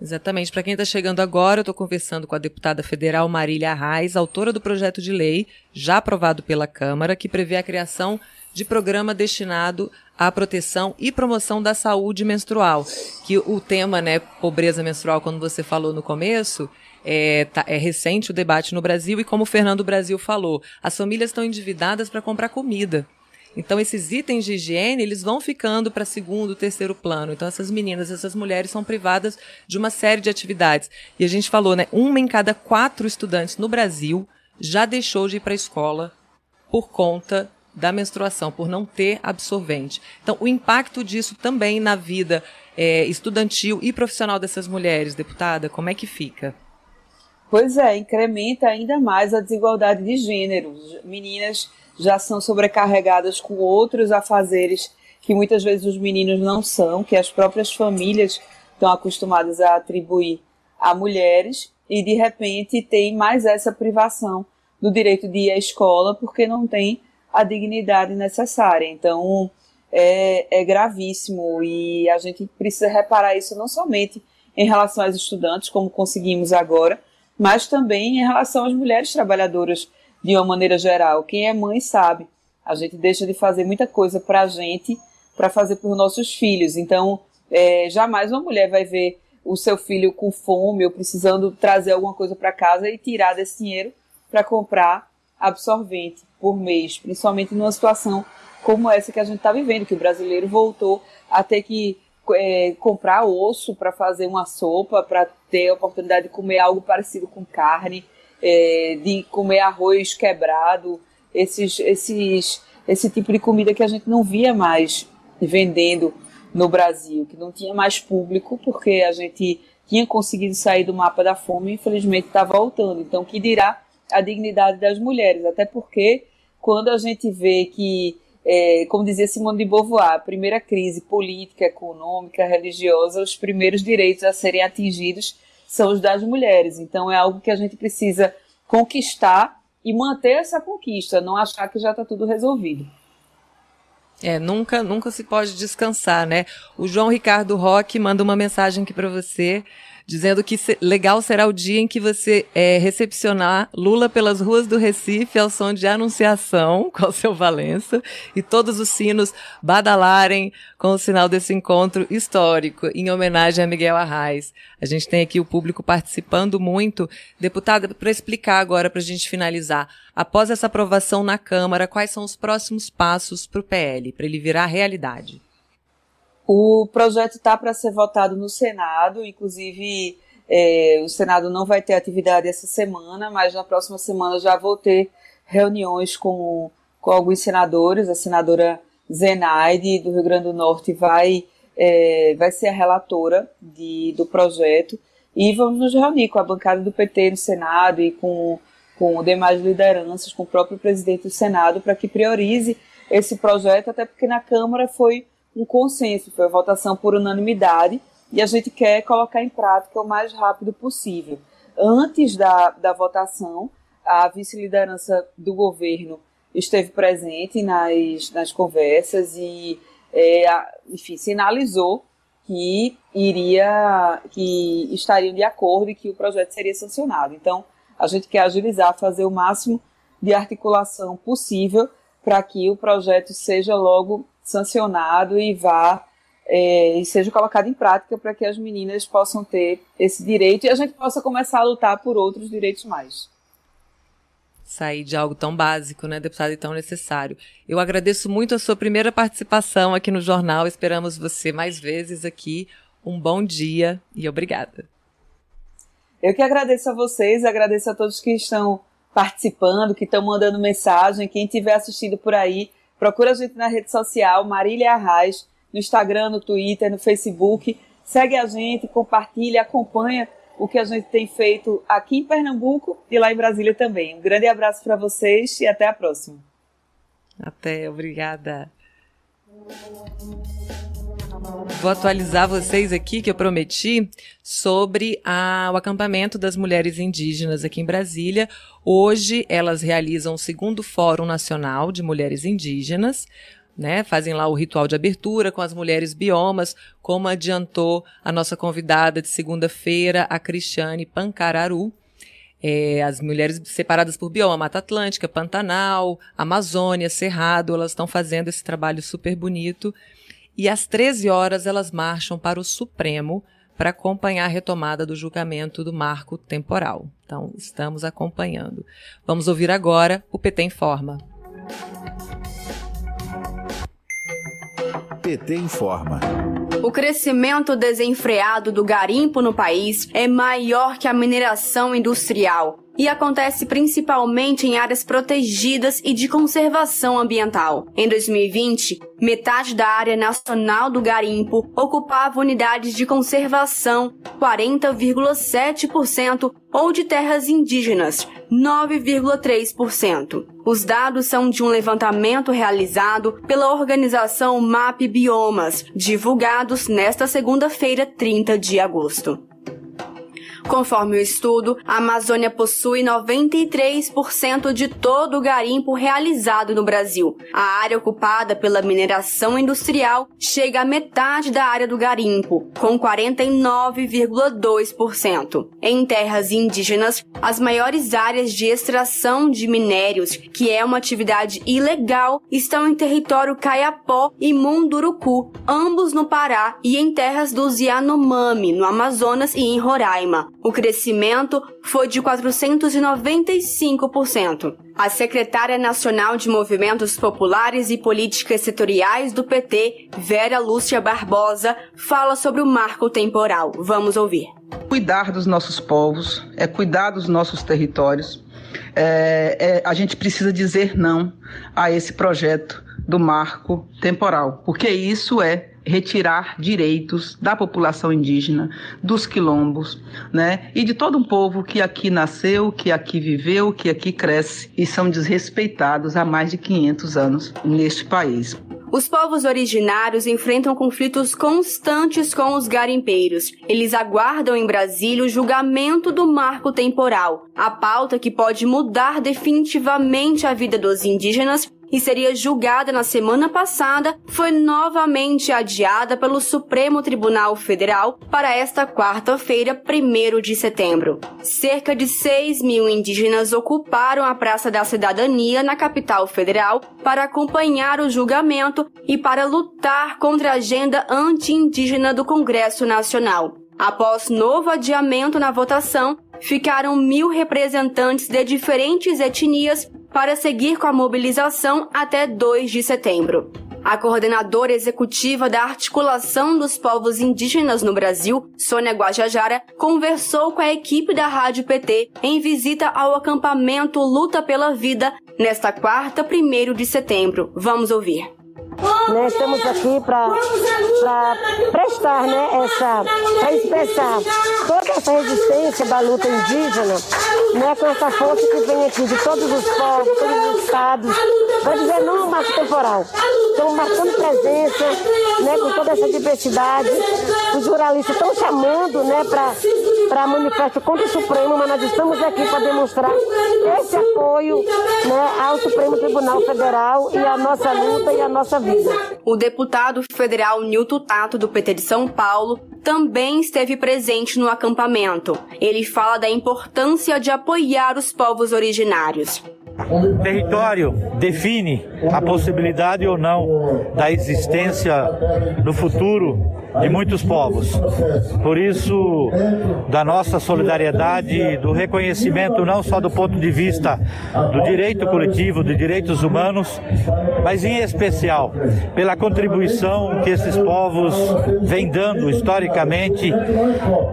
Exatamente. Para quem está chegando agora, eu estou conversando com a deputada federal Marília Arraes, autora do projeto de lei, já aprovado pela Câmara, que prevê a criação de programa destinado à proteção e promoção da saúde menstrual. Que o tema, né, pobreza menstrual, quando você falou no começo, é, tá, é, recente o debate no Brasil e como o Fernando Brasil falou, as famílias estão endividadas para comprar comida. Então esses itens de higiene, eles vão ficando para segundo, terceiro plano. Então essas meninas, essas mulheres são privadas de uma série de atividades. E a gente falou, né, uma em cada quatro estudantes no Brasil já deixou de ir para a escola por conta da menstruação, por não ter absorvente. Então o impacto disso também na vida é, estudantil e profissional dessas mulheres, deputada, como é que fica? Pois é, incrementa ainda mais a desigualdade de gênero. Meninas já são sobrecarregadas com outros afazeres que muitas vezes os meninos não são, que as próprias famílias estão acostumadas a atribuir a mulheres, e de repente tem mais essa privação do direito de ir à escola porque não tem a dignidade necessária. Então é, é gravíssimo e a gente precisa reparar isso não somente em relação aos estudantes, como conseguimos agora, mas também em relação às mulheres trabalhadoras de uma maneira geral. Quem é mãe sabe. A gente deixa de fazer muita coisa para a gente, para fazer para os nossos filhos. Então, é, jamais uma mulher vai ver o seu filho com fome ou precisando trazer alguma coisa para casa e tirar desse dinheiro para comprar absorvente por mês, principalmente numa situação como essa que a gente está vivendo, que o brasileiro voltou a ter que é, comprar osso para fazer uma sopa, para ter a oportunidade de comer algo parecido com carne é, de comer arroz quebrado, esses, esses, esse tipo de comida que a gente não via mais vendendo no Brasil, que não tinha mais público, porque a gente tinha conseguido sair do mapa da fome e infelizmente está voltando. Então, que dirá a dignidade das mulheres? Até porque quando a gente vê que, é, como dizia Simone de Beauvoir, a primeira crise política, econômica, religiosa, os primeiros direitos a serem atingidos são os das mulheres. Então é algo que a gente precisa conquistar e manter essa conquista, não achar que já está tudo resolvido. É, nunca, nunca se pode descansar, né? O João Ricardo Roque manda uma mensagem aqui para você dizendo que legal será o dia em que você é, recepcionar Lula pelas ruas do Recife ao som de Anunciação com o seu Valença e todos os sinos badalarem com o sinal desse encontro histórico em homenagem a Miguel Arraes. A gente tem aqui o público participando muito. Deputada, para explicar agora, para a gente finalizar, após essa aprovação na Câmara, quais são os próximos passos para o PL, para ele virar realidade? O projeto está para ser votado no Senado, inclusive é, o Senado não vai ter atividade essa semana, mas na próxima semana já vou ter reuniões com, com alguns senadores. A senadora Zenaide, do Rio Grande do Norte, vai, é, vai ser a relatora de, do projeto e vamos nos reunir com a bancada do PT no Senado e com, com demais lideranças, com o próprio presidente do Senado, para que priorize esse projeto, até porque na Câmara foi um consenso, foi a votação por unanimidade, e a gente quer colocar em prática o mais rápido possível. Antes da, da votação, a vice-liderança do governo esteve presente nas, nas conversas e, é, enfim, sinalizou que iria, que estariam de acordo e que o projeto seria sancionado. Então, a gente quer agilizar, fazer o máximo de articulação possível para que o projeto seja logo sancionado e vá é, e seja colocado em prática para que as meninas possam ter esse direito e a gente possa começar a lutar por outros direitos mais. Sair de algo tão básico, né, deputado, e tão necessário. Eu agradeço muito a sua primeira participação aqui no jornal. Esperamos você mais vezes aqui. Um bom dia e obrigada. Eu que agradeço a vocês, agradeço a todos que estão participando, que estão mandando mensagem, quem estiver assistindo por aí, Procura a gente na rede social, Marília Arraes, no Instagram, no Twitter, no Facebook. Segue a gente, compartilha, acompanha o que a gente tem feito aqui em Pernambuco e lá em Brasília também. Um grande abraço para vocês e até a próxima. Até, obrigada. Vou atualizar vocês aqui, que eu prometi, sobre a, o acampamento das mulheres indígenas aqui em Brasília. Hoje elas realizam o segundo Fórum Nacional de Mulheres Indígenas. né? Fazem lá o ritual de abertura com as mulheres biomas, como adiantou a nossa convidada de segunda-feira, a Cristiane Pancararu. É, as mulheres separadas por bioma, Mata Atlântica, Pantanal, Amazônia, Cerrado, elas estão fazendo esse trabalho super bonito. E às 13 horas elas marcham para o Supremo para acompanhar a retomada do julgamento do marco temporal. Então, estamos acompanhando. Vamos ouvir agora o PT Informa. PT informa. O crescimento desenfreado do garimpo no país é maior que a mineração industrial e acontece principalmente em áreas protegidas e de conservação ambiental. Em 2020, metade da área nacional do garimpo ocupava unidades de conservação, 40,7%, ou de terras indígenas, 9,3%. Os dados são de um levantamento realizado pela organização MAP Biomas, divulgados nesta segunda-feira, 30 de agosto. Conforme o estudo, a Amazônia possui 93% de todo o garimpo realizado no Brasil. A área ocupada pela mineração industrial chega à metade da área do garimpo, com 49,2%. Em terras indígenas, as maiores áreas de extração de minérios, que é uma atividade ilegal, estão em território Caiapó e Munduruku, ambos no Pará, e em terras dos Yanomami, no Amazonas e em Roraima. O crescimento foi de 495%. A secretária nacional de Movimentos Populares e Políticas Setoriais do PT, Vera Lúcia Barbosa, fala sobre o marco temporal. Vamos ouvir. Cuidar dos nossos povos, é cuidar dos nossos territórios. É, é, a gente precisa dizer não a esse projeto do marco temporal, porque isso é retirar direitos da população indígena, dos quilombos, né? E de todo um povo que aqui nasceu, que aqui viveu, que aqui cresce e são desrespeitados há mais de 500 anos neste país. Os povos originários enfrentam conflitos constantes com os garimpeiros. Eles aguardam em Brasília o julgamento do marco temporal, a pauta que pode mudar definitivamente a vida dos indígenas e seria julgada na semana passada, foi novamente adiada pelo Supremo Tribunal Federal para esta quarta-feira, 1 de setembro. Cerca de 6 mil indígenas ocuparam a Praça da Cidadania na capital federal para acompanhar o julgamento e para lutar contra a agenda anti-indígena do Congresso Nacional. Após novo adiamento na votação, ficaram mil representantes de diferentes etnias para seguir com a mobilização até 2 de setembro. A coordenadora executiva da Articulação dos Povos Indígenas no Brasil, Sônia Guajajara, conversou com a equipe da Rádio PT em visita ao acampamento Luta pela Vida nesta quarta, 1 de setembro. Vamos ouvir. Né, estamos aqui para prestar né, essa, para expressar toda essa resistência da luta indígena, né, com essa força que vem aqui de todos os povos, todos os estados, para dizer não ao marco temporal. Estamos marcando presença né, com toda essa diversidade. Os jornalistas estão chamando né, para manifesto contra o Supremo, mas nós estamos aqui para demonstrar esse apoio né, ao Supremo Tribunal Federal e a nossa luta e a nossa vida. O deputado federal Nilton Tato, do PT de São Paulo, também esteve presente no acampamento. Ele fala da importância de apoiar os povos originários. O território define a possibilidade ou não da existência no futuro de muitos povos. Por isso, da nossa solidariedade, do reconhecimento não só do ponto de vista do direito coletivo, de direitos humanos, mas em especial pela contribuição que esses povos vêm dando historicamente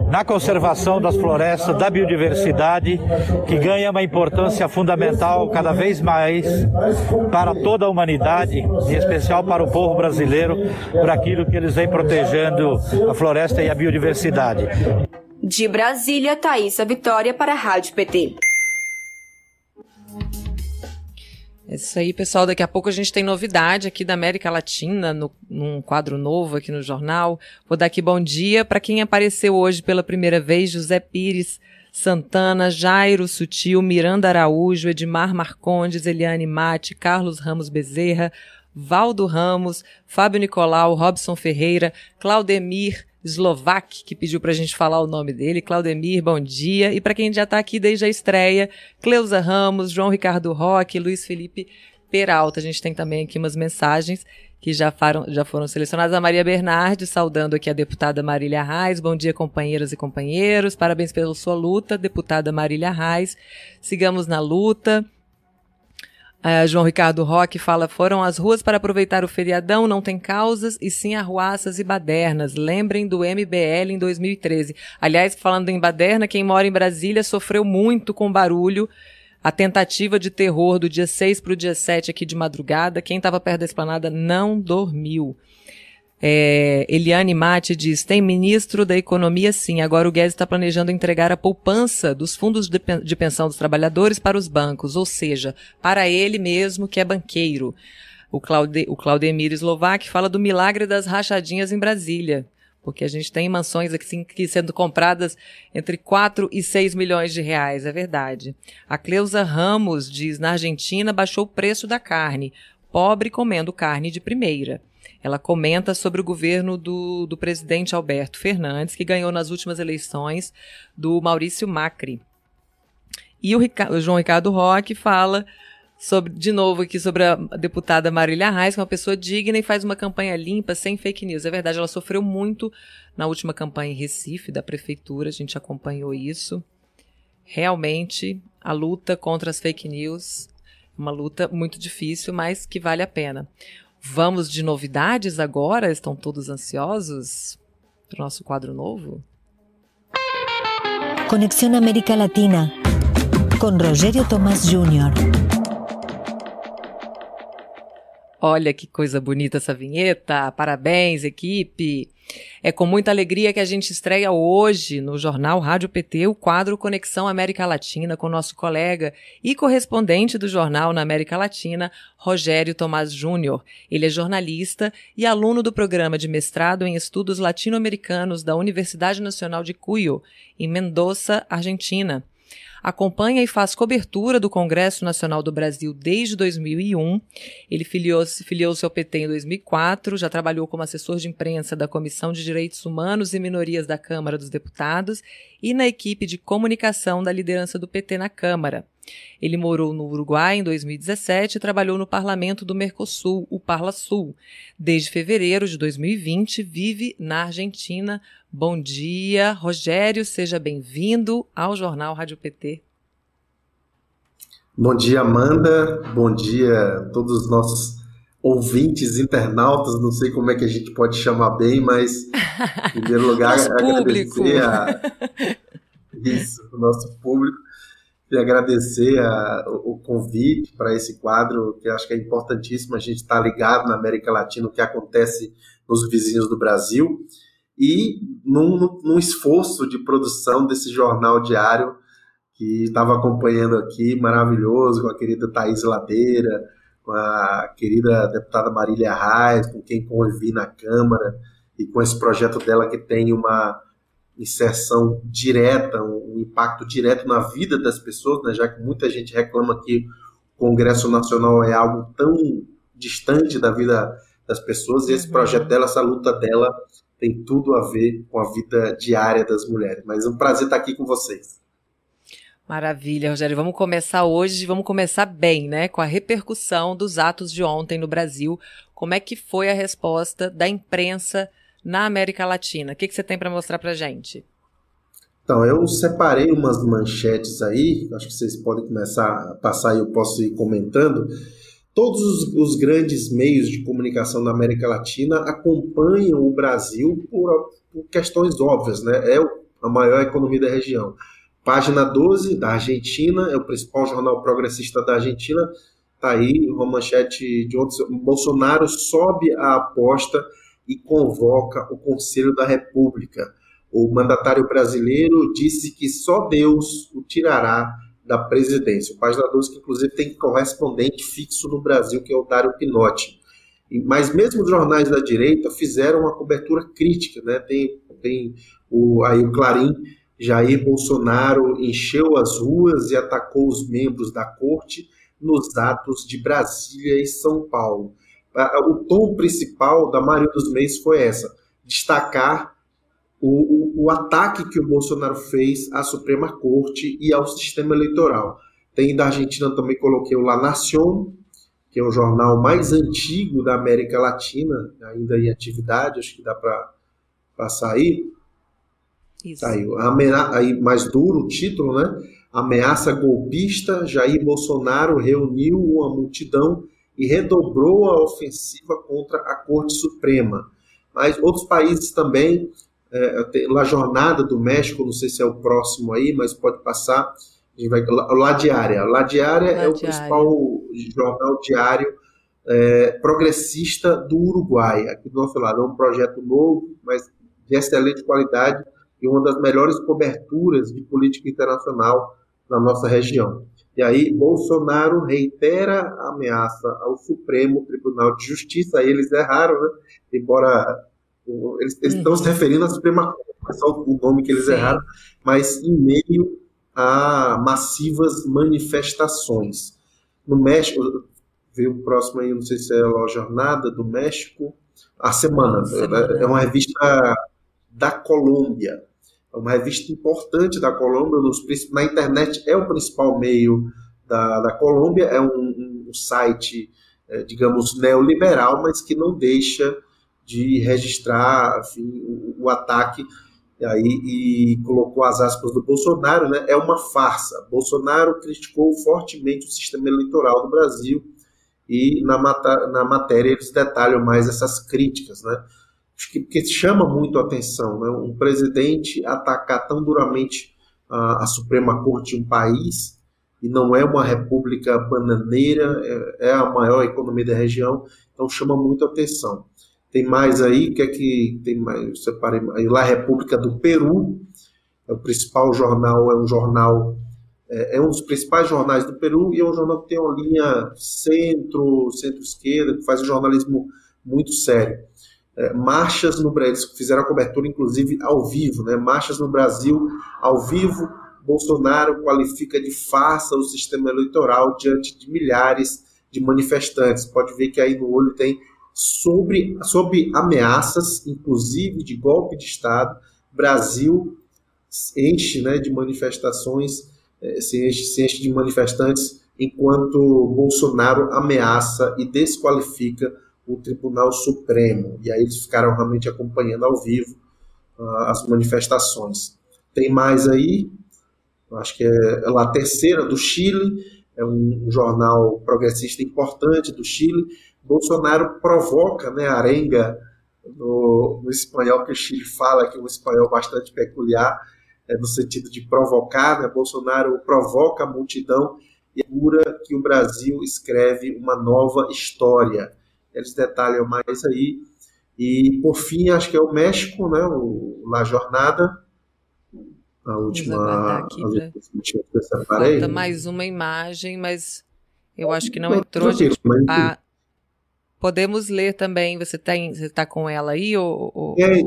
na conservação das florestas, da biodiversidade, que ganha uma importância fundamental cada vez mais para toda a humanidade, em especial para o povo brasileiro, por aquilo que eles vêm protegendo a floresta e a biodiversidade. De Brasília, Thaisa Vitória para a Rádio PT. É isso aí, pessoal. Daqui a pouco a gente tem novidade aqui da América Latina, no, num quadro novo aqui no jornal. Vou dar aqui bom dia para quem apareceu hoje pela primeira vez: José Pires, Santana, Jairo Sutil, Miranda Araújo, Edmar Marcondes, Eliane Mate, Carlos Ramos Bezerra, Valdo Ramos, Fábio Nicolau, Robson Ferreira, Claudemir Slovak, que pediu para a gente falar o nome dele. Claudemir, bom dia. E para quem já está aqui desde a estreia, Cleusa Ramos, João Ricardo Roque, Luiz Felipe Peralta. A gente tem também aqui umas mensagens que já foram, já foram selecionadas. A Maria Bernardi, saudando aqui a deputada Marília Reis. Bom dia, companheiras e companheiros. Parabéns pela sua luta, deputada Marília Reis. Sigamos na luta. Uh, João Ricardo Roque fala: foram as ruas para aproveitar o feriadão, não tem causas e sim arruaças e badernas. Lembrem do MBL em 2013. Aliás, falando em baderna, quem mora em Brasília sofreu muito com barulho. A tentativa de terror do dia 6 para o dia 7 aqui de madrugada. Quem estava perto da esplanada não dormiu. É, Eliane Mate diz: tem ministro da Economia sim. Agora o Guedes está planejando entregar a poupança dos fundos de, de pensão dos trabalhadores para os bancos, ou seja, para ele mesmo que é banqueiro. O, Claude, o Claudemir Slovak fala do milagre das rachadinhas em Brasília. Porque a gente tem mansões aqui, sendo compradas entre 4 e 6 milhões de reais, é verdade. A Cleusa Ramos diz: na Argentina baixou o preço da carne. Pobre comendo carne de primeira. Ela comenta sobre o governo do, do presidente Alberto Fernandes, que ganhou nas últimas eleições do Maurício Macri. E o, o João Ricardo Roque fala sobre, de novo aqui sobre a deputada Marília Reis, que é uma pessoa digna e faz uma campanha limpa, sem fake news. É verdade, ela sofreu muito na última campanha em Recife, da prefeitura, a gente acompanhou isso. Realmente, a luta contra as fake news, uma luta muito difícil, mas que vale a pena. Vamos de novidades agora? Estão todos ansiosos para o nosso quadro novo? Conexão América Latina com Rogério Tomás Júnior. Olha que coisa bonita essa vinheta. Parabéns, equipe. É com muita alegria que a gente estreia hoje no jornal Rádio PT o quadro Conexão América Latina com nosso colega e correspondente do jornal na América Latina, Rogério Tomás Júnior. Ele é jornalista e aluno do programa de mestrado em estudos latino-americanos da Universidade Nacional de Cuyo, em Mendoza, Argentina acompanha e faz cobertura do Congresso Nacional do Brasil desde 2001. Ele filiou-se filiou ao PT em 2004, já trabalhou como assessor de imprensa da Comissão de Direitos Humanos e Minorias da Câmara dos Deputados e na equipe de comunicação da liderança do PT na Câmara. Ele morou no Uruguai em 2017 e trabalhou no Parlamento do Mercosul, o Parla Sul. Desde fevereiro de 2020, vive na Argentina. Bom dia, Rogério, seja bem-vindo ao Jornal Rádio PT. Bom dia, Amanda. Bom dia a todos os nossos ouvintes, internautas, não sei como é que a gente pode chamar bem, mas em primeiro lugar agradecer a... isso, o nosso público e agradecer a, o, convite para esse quadro, que acho que é importantíssimo a gente estar tá ligado na América Latina, o que acontece nos vizinhos do Brasil, e num, num esforço de produção desse jornal diário que estava acompanhando aqui, maravilhoso, com a querida Thaís Ladeira, com a querida deputada Marília Reis, com quem convivi na Câmara, e com esse projeto dela que tem uma inserção direta, um, impacto direto na vida das pessoas, né, já que muita gente reclama que o Congresso Nacional é algo tão distante da vida das pessoas, e esse uhum. projeto dela, essa luta dela, tem tudo a ver com a vida diária das mulheres. Mas é um prazer estar aqui com vocês. Maravilha, Rogério. Vamos começar hoje, vamos começar bem, né? Com a repercussão dos atos de ontem no Brasil. Como é que foi a resposta da imprensa na América Latina? O que, que você tem para mostrar para gente? Então, eu separei umas manchetes aí, acho que vocês podem começar a passar e eu posso ir comentando. Todos os, os, grandes meios de comunicação da América Latina acompanham o Brasil por, por questões óbvias, né? É a maior economia da região. Página 12 da Argentina, é o principal jornal progressista da Argentina, tá aí uma manchete de ontem, Bolsonaro sobe a aposta e convoca o Conselho da República. O mandatário brasileiro disse que só Deus o tirará da presidência. O Página 12, que inclusive tem correspondente fixo no Brasil, que é o Dário Pinotti. Mas mesmo os jornais da direita fizeram uma cobertura crítica. Né? Tem, tem o, aí o Clarim, Jair Bolsonaro encheu as ruas e atacou os membros da corte nos atos de Brasília e São Paulo. O tom principal da maioria dos meses foi essa: destacar o, o, o, ataque que o Bolsonaro fez à Suprema Corte e ao sistema eleitoral. Tem da Argentina também coloquei o La Nación, que é o jornal mais antigo da América Latina, ainda em atividade, acho que dá para passar aí. Isso. Tá aí, aí mais duro o título, né? Ameaça golpista, Jair Bolsonaro reuniu uma multidão e redobrou a ofensiva contra a Corte Suprema. Mas outros países também, é, La Jornada do México, não sei se é o próximo aí, mas pode passar. A gente vai, La Diária. La Diária é o principal jornal diário é, progressista do Uruguai. Aqui do nosso lado é um projeto novo, mas de excelente qualidade e uma das melhores coberturas de política internacional na nossa região. E aí, Bolsonaro reitera a ameaça ao Supremo Tribunal de Justiça. Aí eles erraram, né? Embora eles, eles estão se referindo à Suprema Corte, é só o nome que eles Sim. erraram, mas em meio a massivas manifestações. No México, veio o próximo aí, não sei se é a Jornada do México, a Semana, semana. é uma revista da Colômbia. É uma revista importante da Colômbia, nos, na internet é o principal meio da, da Colômbia, é um, um site, é, digamos, neoliberal, mas que não deixa de registrar enfim, o, o ataque aí, e colocou as aspas do Bolsonaro, né? é uma farsa. Bolsonaro criticou fortemente o sistema eleitoral do Brasil e na, na matéria eles detalham mais essas críticas, né? Porque chama muito a atenção, né? um presidente atacar tão duramente a, a, Suprema Corte de um país, e não é uma república bananeira, é, é, a maior economia da região, então chama muito a atenção. Tem mais aí, que é que tem mais, eu separei lá a República do Peru, é o principal jornal, é um jornal, é, é um dos principais jornais do Peru, e é um jornal que tem uma linha centro, centro-esquerda, que faz um jornalismo muito sério é, marchas no Brasil, fizeram a cobertura inclusive ao vivo, né? Marchas no Brasil ao vivo. Bolsonaro qualifica de farsa o sistema eleitoral diante de milhares de manifestantes. Pode ver que aí no olho tem sobre, sobre ameaças, inclusive de golpe de Estado. Brasil enche né, de manifestações, é, se enche, se enche de manifestantes, enquanto Bolsonaro ameaça e desqualifica o Tribunal Supremo. E aí eles ficaram realmente acompanhando ao vivo uh, as manifestações. Tem mais aí, acho que é, é a terceira do Chile, é um, um jornal progressista importante do Chile. Bolsonaro provoca né, arenga no, no, espanhol que o Chile fala, que é um espanhol bastante peculiar, é, no sentido de provocar. Né? Bolsonaro provoca a multidão e jura que o Brasil escreve uma nova história eles detalham mais aí. E, por fim, acho que é o México, né, o, La Jornada, a última, aqui pra... Falta mais uma imagem, mas eu acho que não entrou. Gente... Ah, podemos ler também, você está você tá com ela aí, o, é,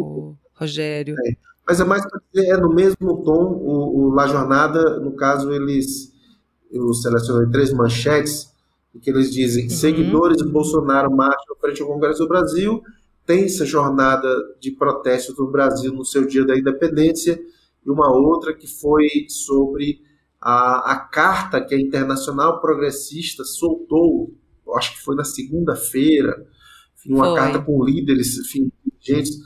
Rogério? É. Mas é mais para dizer, é no mesmo tom, o, o La Jornada, no caso, eles, eu selecionei três manchetes, que eles dizem uhum. seguidores de Bolsonaro marcham frente ao Congresso do Brasil, tensa jornada de protestos no Brasil no seu dia da independência, e uma outra que foi sobre a, a carta que a Internacional Progressista soltou, acho que foi na segunda-feira, uma foi. carta com líderes, enfim, dirigentes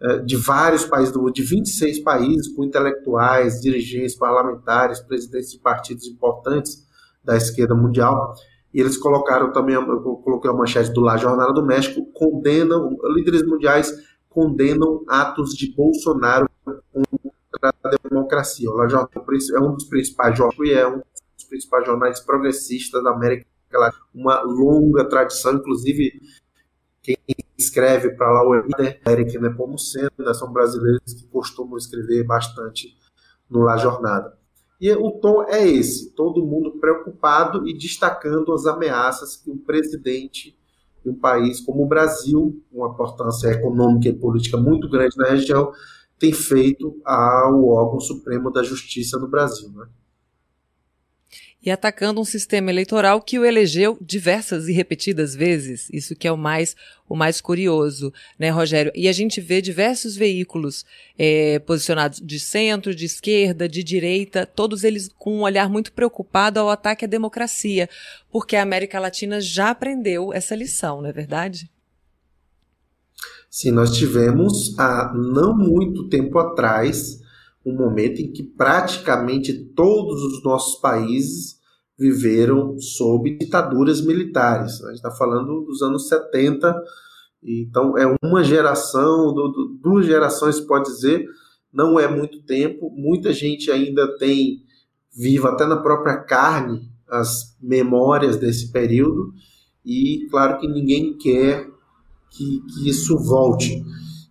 eh, de vários países do mundo, de 26 países, com intelectuais, dirigentes parlamentares, presidentes de partidos importantes da esquerda mundial, e eles colocaram também, eu coloquei a manchete do La Jornada do México, condenam, líderes mundiais condenam atos de Bolsonaro contra a democracia. O La Jornada é um dos principais jornais é um dos principais jornais progressistas da América Latina, uma longa tradição, inclusive quem escreve para lá o Eric Nepomuceno, né, são brasileiros que costumam escrever bastante no La Jornada. E o tom é esse: todo mundo preocupado e destacando as ameaças que o presidente de um país como o Brasil, uma importância econômica e política muito grande na região, tem feito ao órgão supremo da justiça no Brasil. Né? E atacando um sistema eleitoral que o elegeu diversas e repetidas vezes. Isso que é o mais o mais curioso, né, Rogério? E a gente vê diversos veículos é, posicionados de centro, de esquerda, de direita, todos eles com um olhar muito preocupado ao ataque à democracia, porque a América Latina já aprendeu essa lição, não é verdade? Sim, nós tivemos há não muito tempo atrás um momento em que praticamente todos os nossos países viveram sob ditaduras militares. A gente está falando dos anos 70, então é uma geração, duas gerações, pode dizer, não é muito tempo. Muita gente ainda tem, viva até na própria carne, as memórias desse período, e claro que ninguém quer que, que isso volte.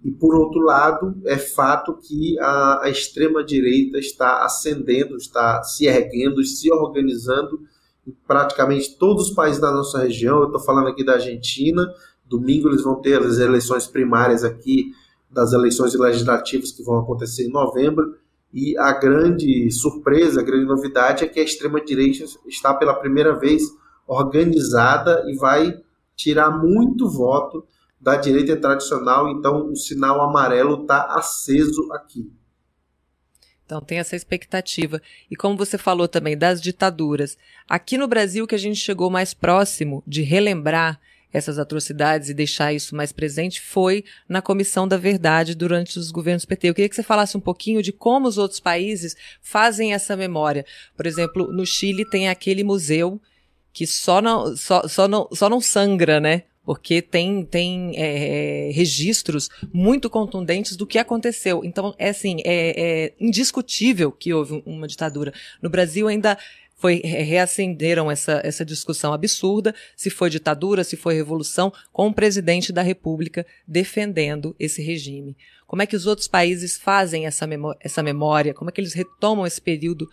E, por outro lado, é fato que a, a extrema-direita está ascendendo, está se erguendo, se organizando em praticamente todos os países da nossa região. Eu estou falando aqui da Argentina. Domingo eles vão ter as eleições primárias aqui, das eleições legislativas que vão acontecer em novembro. E a grande surpresa, a grande novidade é que a extrema-direita está pela primeira vez organizada e vai tirar muito voto da direita tradicional, então o sinal amarelo está aceso aqui. Então tem essa expectativa. E como você falou também das ditaduras, aqui no Brasil que a gente chegou mais próximo de relembrar essas atrocidades e deixar isso mais presente foi na Comissão da Verdade durante os governos PT. Eu queria que você falasse um pouquinho de como os outros países fazem essa memória. Por exemplo, no Chile tem aquele museu que só não, só, só não, só não sangra, né? Porque tem, tem é, registros muito contundentes do que aconteceu. Então, é assim, é, é indiscutível que houve uma ditadura. No Brasil ainda foi reacenderam essa, essa discussão absurda se foi ditadura, se foi revolução, com o presidente da República defendendo esse regime. Como é que os outros países fazem essa, memória, essa memória? Como é que eles retomam esse período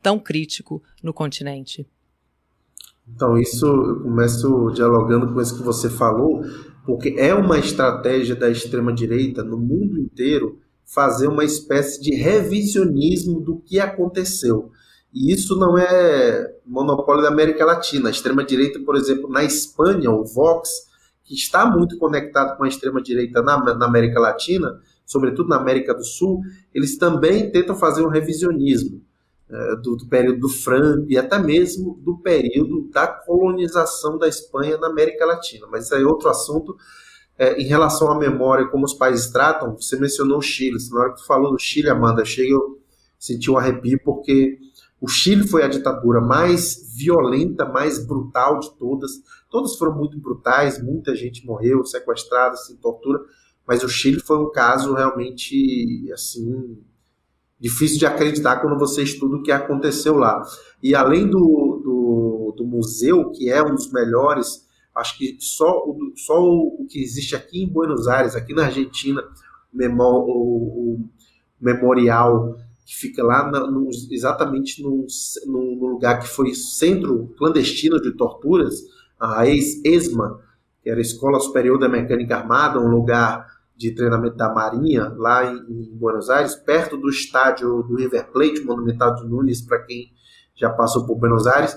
tão crítico no continente? Então, isso eu começo dialogando com isso que você falou, porque é uma estratégia da extrema-direita no mundo inteiro fazer uma espécie de revisionismo do que aconteceu. E isso não é monopólio da América Latina. A extrema-direita, por exemplo, na Espanha, o Vox, que está muito conectado com a extrema-direita na, na América Latina, sobretudo na América do Sul, eles também tentam fazer um revisionismo. É, do, do, período do Franco e até mesmo do período da colonização da Espanha na América Latina. Mas isso aí é outro assunto. É, em relação à memória, como os países tratam, você mencionou o Chile. Na hora que tu falou do Chile, Amanda, chega eu senti um arrepio, porque o Chile foi a ditadura mais violenta, mais brutal de todas. Todas foram muito brutais, muita gente morreu, sequestrada, sem tortura, mas o Chile foi um caso realmente assim difícil de acreditar quando você estuda o que aconteceu lá. E além do, do, do museu, que é um dos melhores, acho que só, o, só o, que existe aqui em Buenos Aires, aqui na Argentina, o, memorial que fica lá na, no, exatamente lugar que foi centro clandestino de torturas, a ex-ESMA, que era a Escola Superior da Mecânica Armada, um lugar de treinamento da Marinha, lá em, em, Buenos Aires, perto do estádio do River Plate, Monumental de Nunes, para quem já passou por Buenos Aires.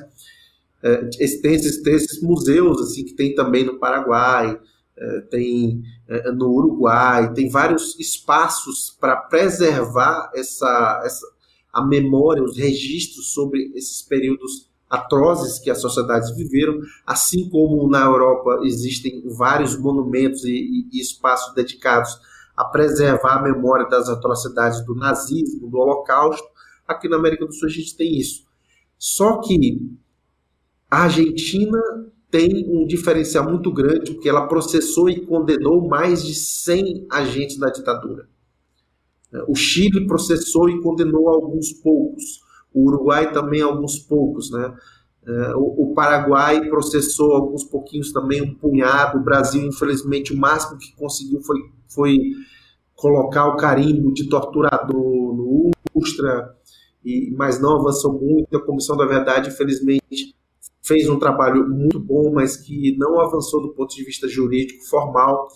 É, tem, esses, tem esses museus assim que tem também no Paraguai, é, tem é, no Uruguai, tem vários espaços para preservar essa, essa a memória, os registros sobre esses períodos atrozes que as sociedades viveram, assim como na Europa existem vários monumentos e, e, espaços dedicados a preservar a memória das atrocidades do nazismo, do Holocausto, aqui na América do Sul a gente tem isso. Só que a Argentina tem um diferencial muito grande, porque ela processou e condenou mais de 100 agentes da ditadura. O Chile processou e condenou alguns poucos o Uruguai também alguns poucos, né? É, o, Paraguai processou alguns pouquinhos também, um punhado. O Brasil, infelizmente, o máximo que conseguiu foi, foi colocar o carimbo de torturador no Ustra, e, mas não avançou muito. A Comissão da Verdade, infelizmente, fez um trabalho muito bom, mas que não avançou do ponto de vista jurídico, formal.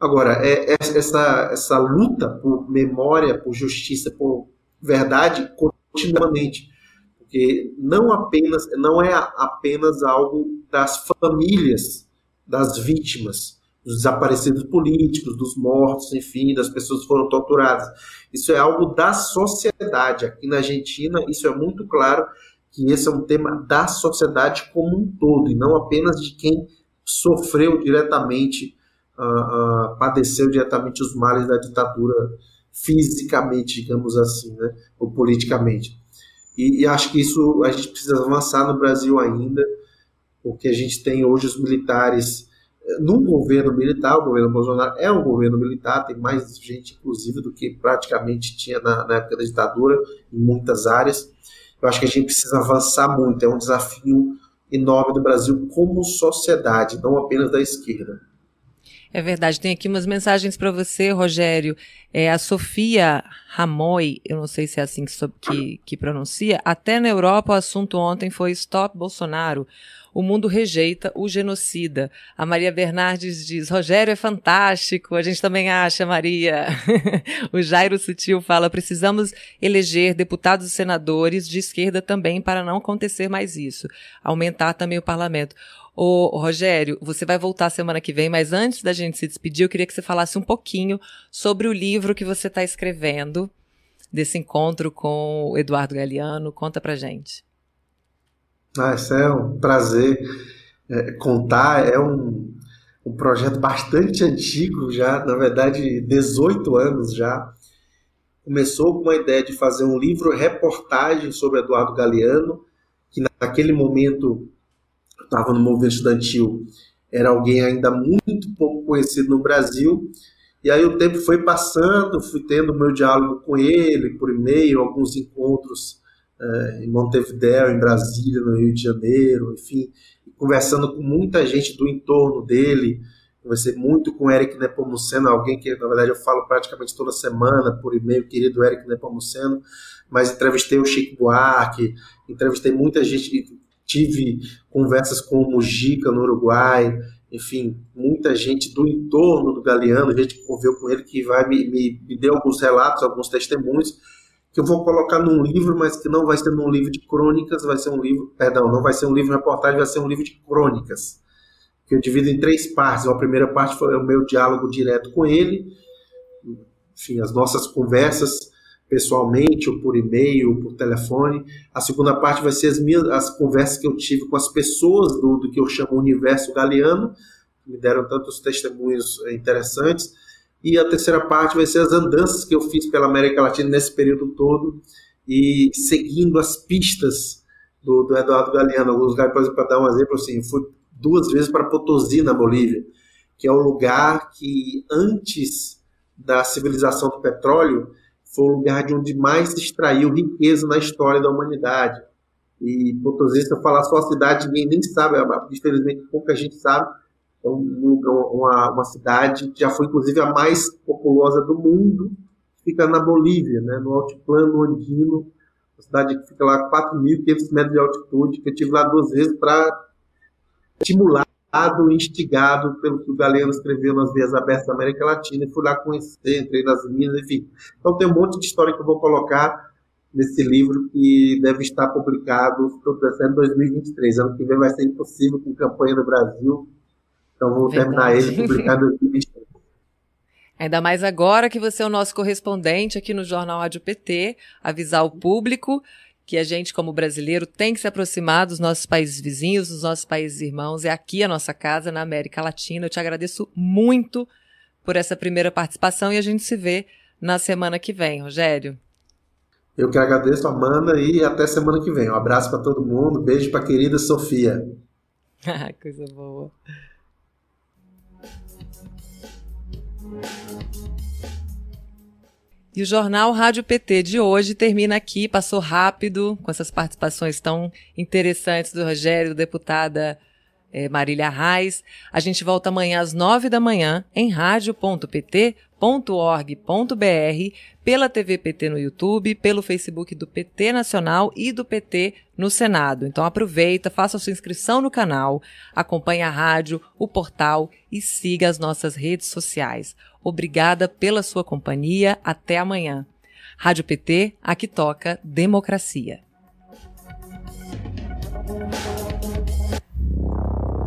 Agora, é, é essa, essa luta por memória, por justiça, por verdade, continuamente. porque não apenas não é apenas algo das famílias das vítimas, dos desaparecidos políticos, dos mortos, enfim, das pessoas que foram torturadas. Isso é algo da sociedade. Aqui na Argentina, isso é muito claro que esse é um tema da sociedade como um todo, e não apenas de quem sofreu diretamente, uh, uh, padeceu diretamente os males da ditadura fisicamente, digamos assim, né, ou politicamente. E, e acho que isso a gente precisa avançar no Brasil ainda, porque a gente tem hoje os militares num governo militar, o governo Bolsonaro é um governo militar, tem mais gente, inclusive, do que praticamente tinha na, na, época da ditadura, em muitas áreas. Eu acho que a gente precisa avançar muito, é um desafio enorme do Brasil como sociedade, não apenas da esquerda. É verdade, tem aqui umas mensagens para você, Rogério. É, a Sofia Ramoy, eu não sei se é assim que, que, que pronuncia, até na Europa o assunto ontem foi Stop Bolsonaro. O mundo rejeita o genocida. A Maria Bernardes diz: Rogério é fantástico. A gente também acha, Maria. o Jairo Sutil fala: precisamos eleger deputados e senadores de esquerda também para não acontecer mais isso. Aumentar também o parlamento. Ô, Rogério, você vai voltar semana que vem, mas antes da gente se despedir, eu queria que você falasse um pouquinho sobre o livro que você está escrevendo, desse encontro com o Eduardo Galeano. Conta pra gente. Ah, isso é um prazer é, contar. É um, um projeto bastante antigo já, na verdade, 18 anos já. Começou com uma ideia de fazer um livro reportagem sobre Eduardo Galeano, que naquele momento estava no movimento estudantil, era alguém ainda muito pouco conhecido no Brasil. E aí o tempo foi passando, fui tendo meu diálogo com ele por e-mail, alguns encontros é, em Montevideo, em Brasília, no Rio de Janeiro, enfim, conversando com muita gente do entorno dele. Conversei muito com o Eric Nepomuceno, alguém que, na verdade, eu falo praticamente toda semana por e-mail, querido Eric Nepomuceno, mas entrevistei o Chico Buarque, entrevistei muita gente, tive conversas com o Mujica no Uruguai, enfim, muita gente do entorno do Galeano, gente que conviveu com ele, que vai me, me, me deu alguns relatos, alguns testemunhos, que eu vou colocar num livro, mas que não vai ser num livro de crônicas, vai ser um livro, perdão, não vai ser um livro de reportagem, vai ser um livro de crônicas, que eu divido em três partes. A primeira parte foi o meu diálogo direto com ele, enfim, as nossas conversas pessoalmente, ou por e-mail, ou por telefone. A segunda parte vai ser as minhas as conversas que eu tive com as pessoas do, do que eu chamo universo galeano, que me deram tantos testemunhos interessantes. E a terceira parte vai ser as andanças que eu fiz pela América Latina nesse período todo e seguindo as pistas do, do Eduardo Galeano. Alguns lugares, por exemplo, para dar um exemplo, assim, fui duas vezes para Potosí, na Bolívia, que é o lugar que antes da civilização do petróleo foi o lugar de onde mais se extraiu riqueza na história da humanidade. E Potosí, falar só a cidade, ninguém nem sabe, infelizmente pouca gente sabe. É uma, uma cidade que já foi, inclusive, a mais populosa do mundo, fica na Bolívia, né, no altiplano andino, uma cidade que fica lá a 4.500 metros de altitude, que eu estive lá duas vezes para estimular instigado pelo que o Galeno escreveu nas Vias Abertas da América Latina, e fui lá conhecer, entrei nas minas, enfim. Então tem um monte de história que eu vou colocar nesse livro que deve estar publicado, estou pensando, em 2023. Ano que vem vai ser impossível com campanha no Brasil, então vou Verdade. terminar ele e publicar em 2023. Ainda mais agora que você é o nosso correspondente aqui no Jornal Rádio PT, avisar o público que a gente, como brasileiro, tem que se aproximar dos nossos países vizinhos, dos nossos países irmãos. É aqui a nossa casa, na América Latina. Eu te agradeço muito por essa primeira participação e a gente se vê na semana que vem, Rogério. Eu que agradeço, Amanda, e até semana que vem. Um abraço para todo mundo, beijo para a querida Sofia. Coisa boa. E o jornal Rádio PT de hoje termina aqui, passou rápido, com essas participações tão interessantes do Rogério, deputada é, Marília Reis. A gente volta amanhã às nove da manhã em rádio.pt.org.br, pela TV PT no YouTube, pelo Facebook do PT Nacional e do PT no Senado. Então aproveita, faça sua inscrição no canal, acompanhe a rádio, o portal e siga as nossas redes sociais. Obrigada pela sua companhia. Até amanhã. Rádio PT, aqui toca democracia.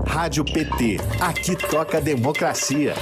Rádio PT. Aqui toca democracia.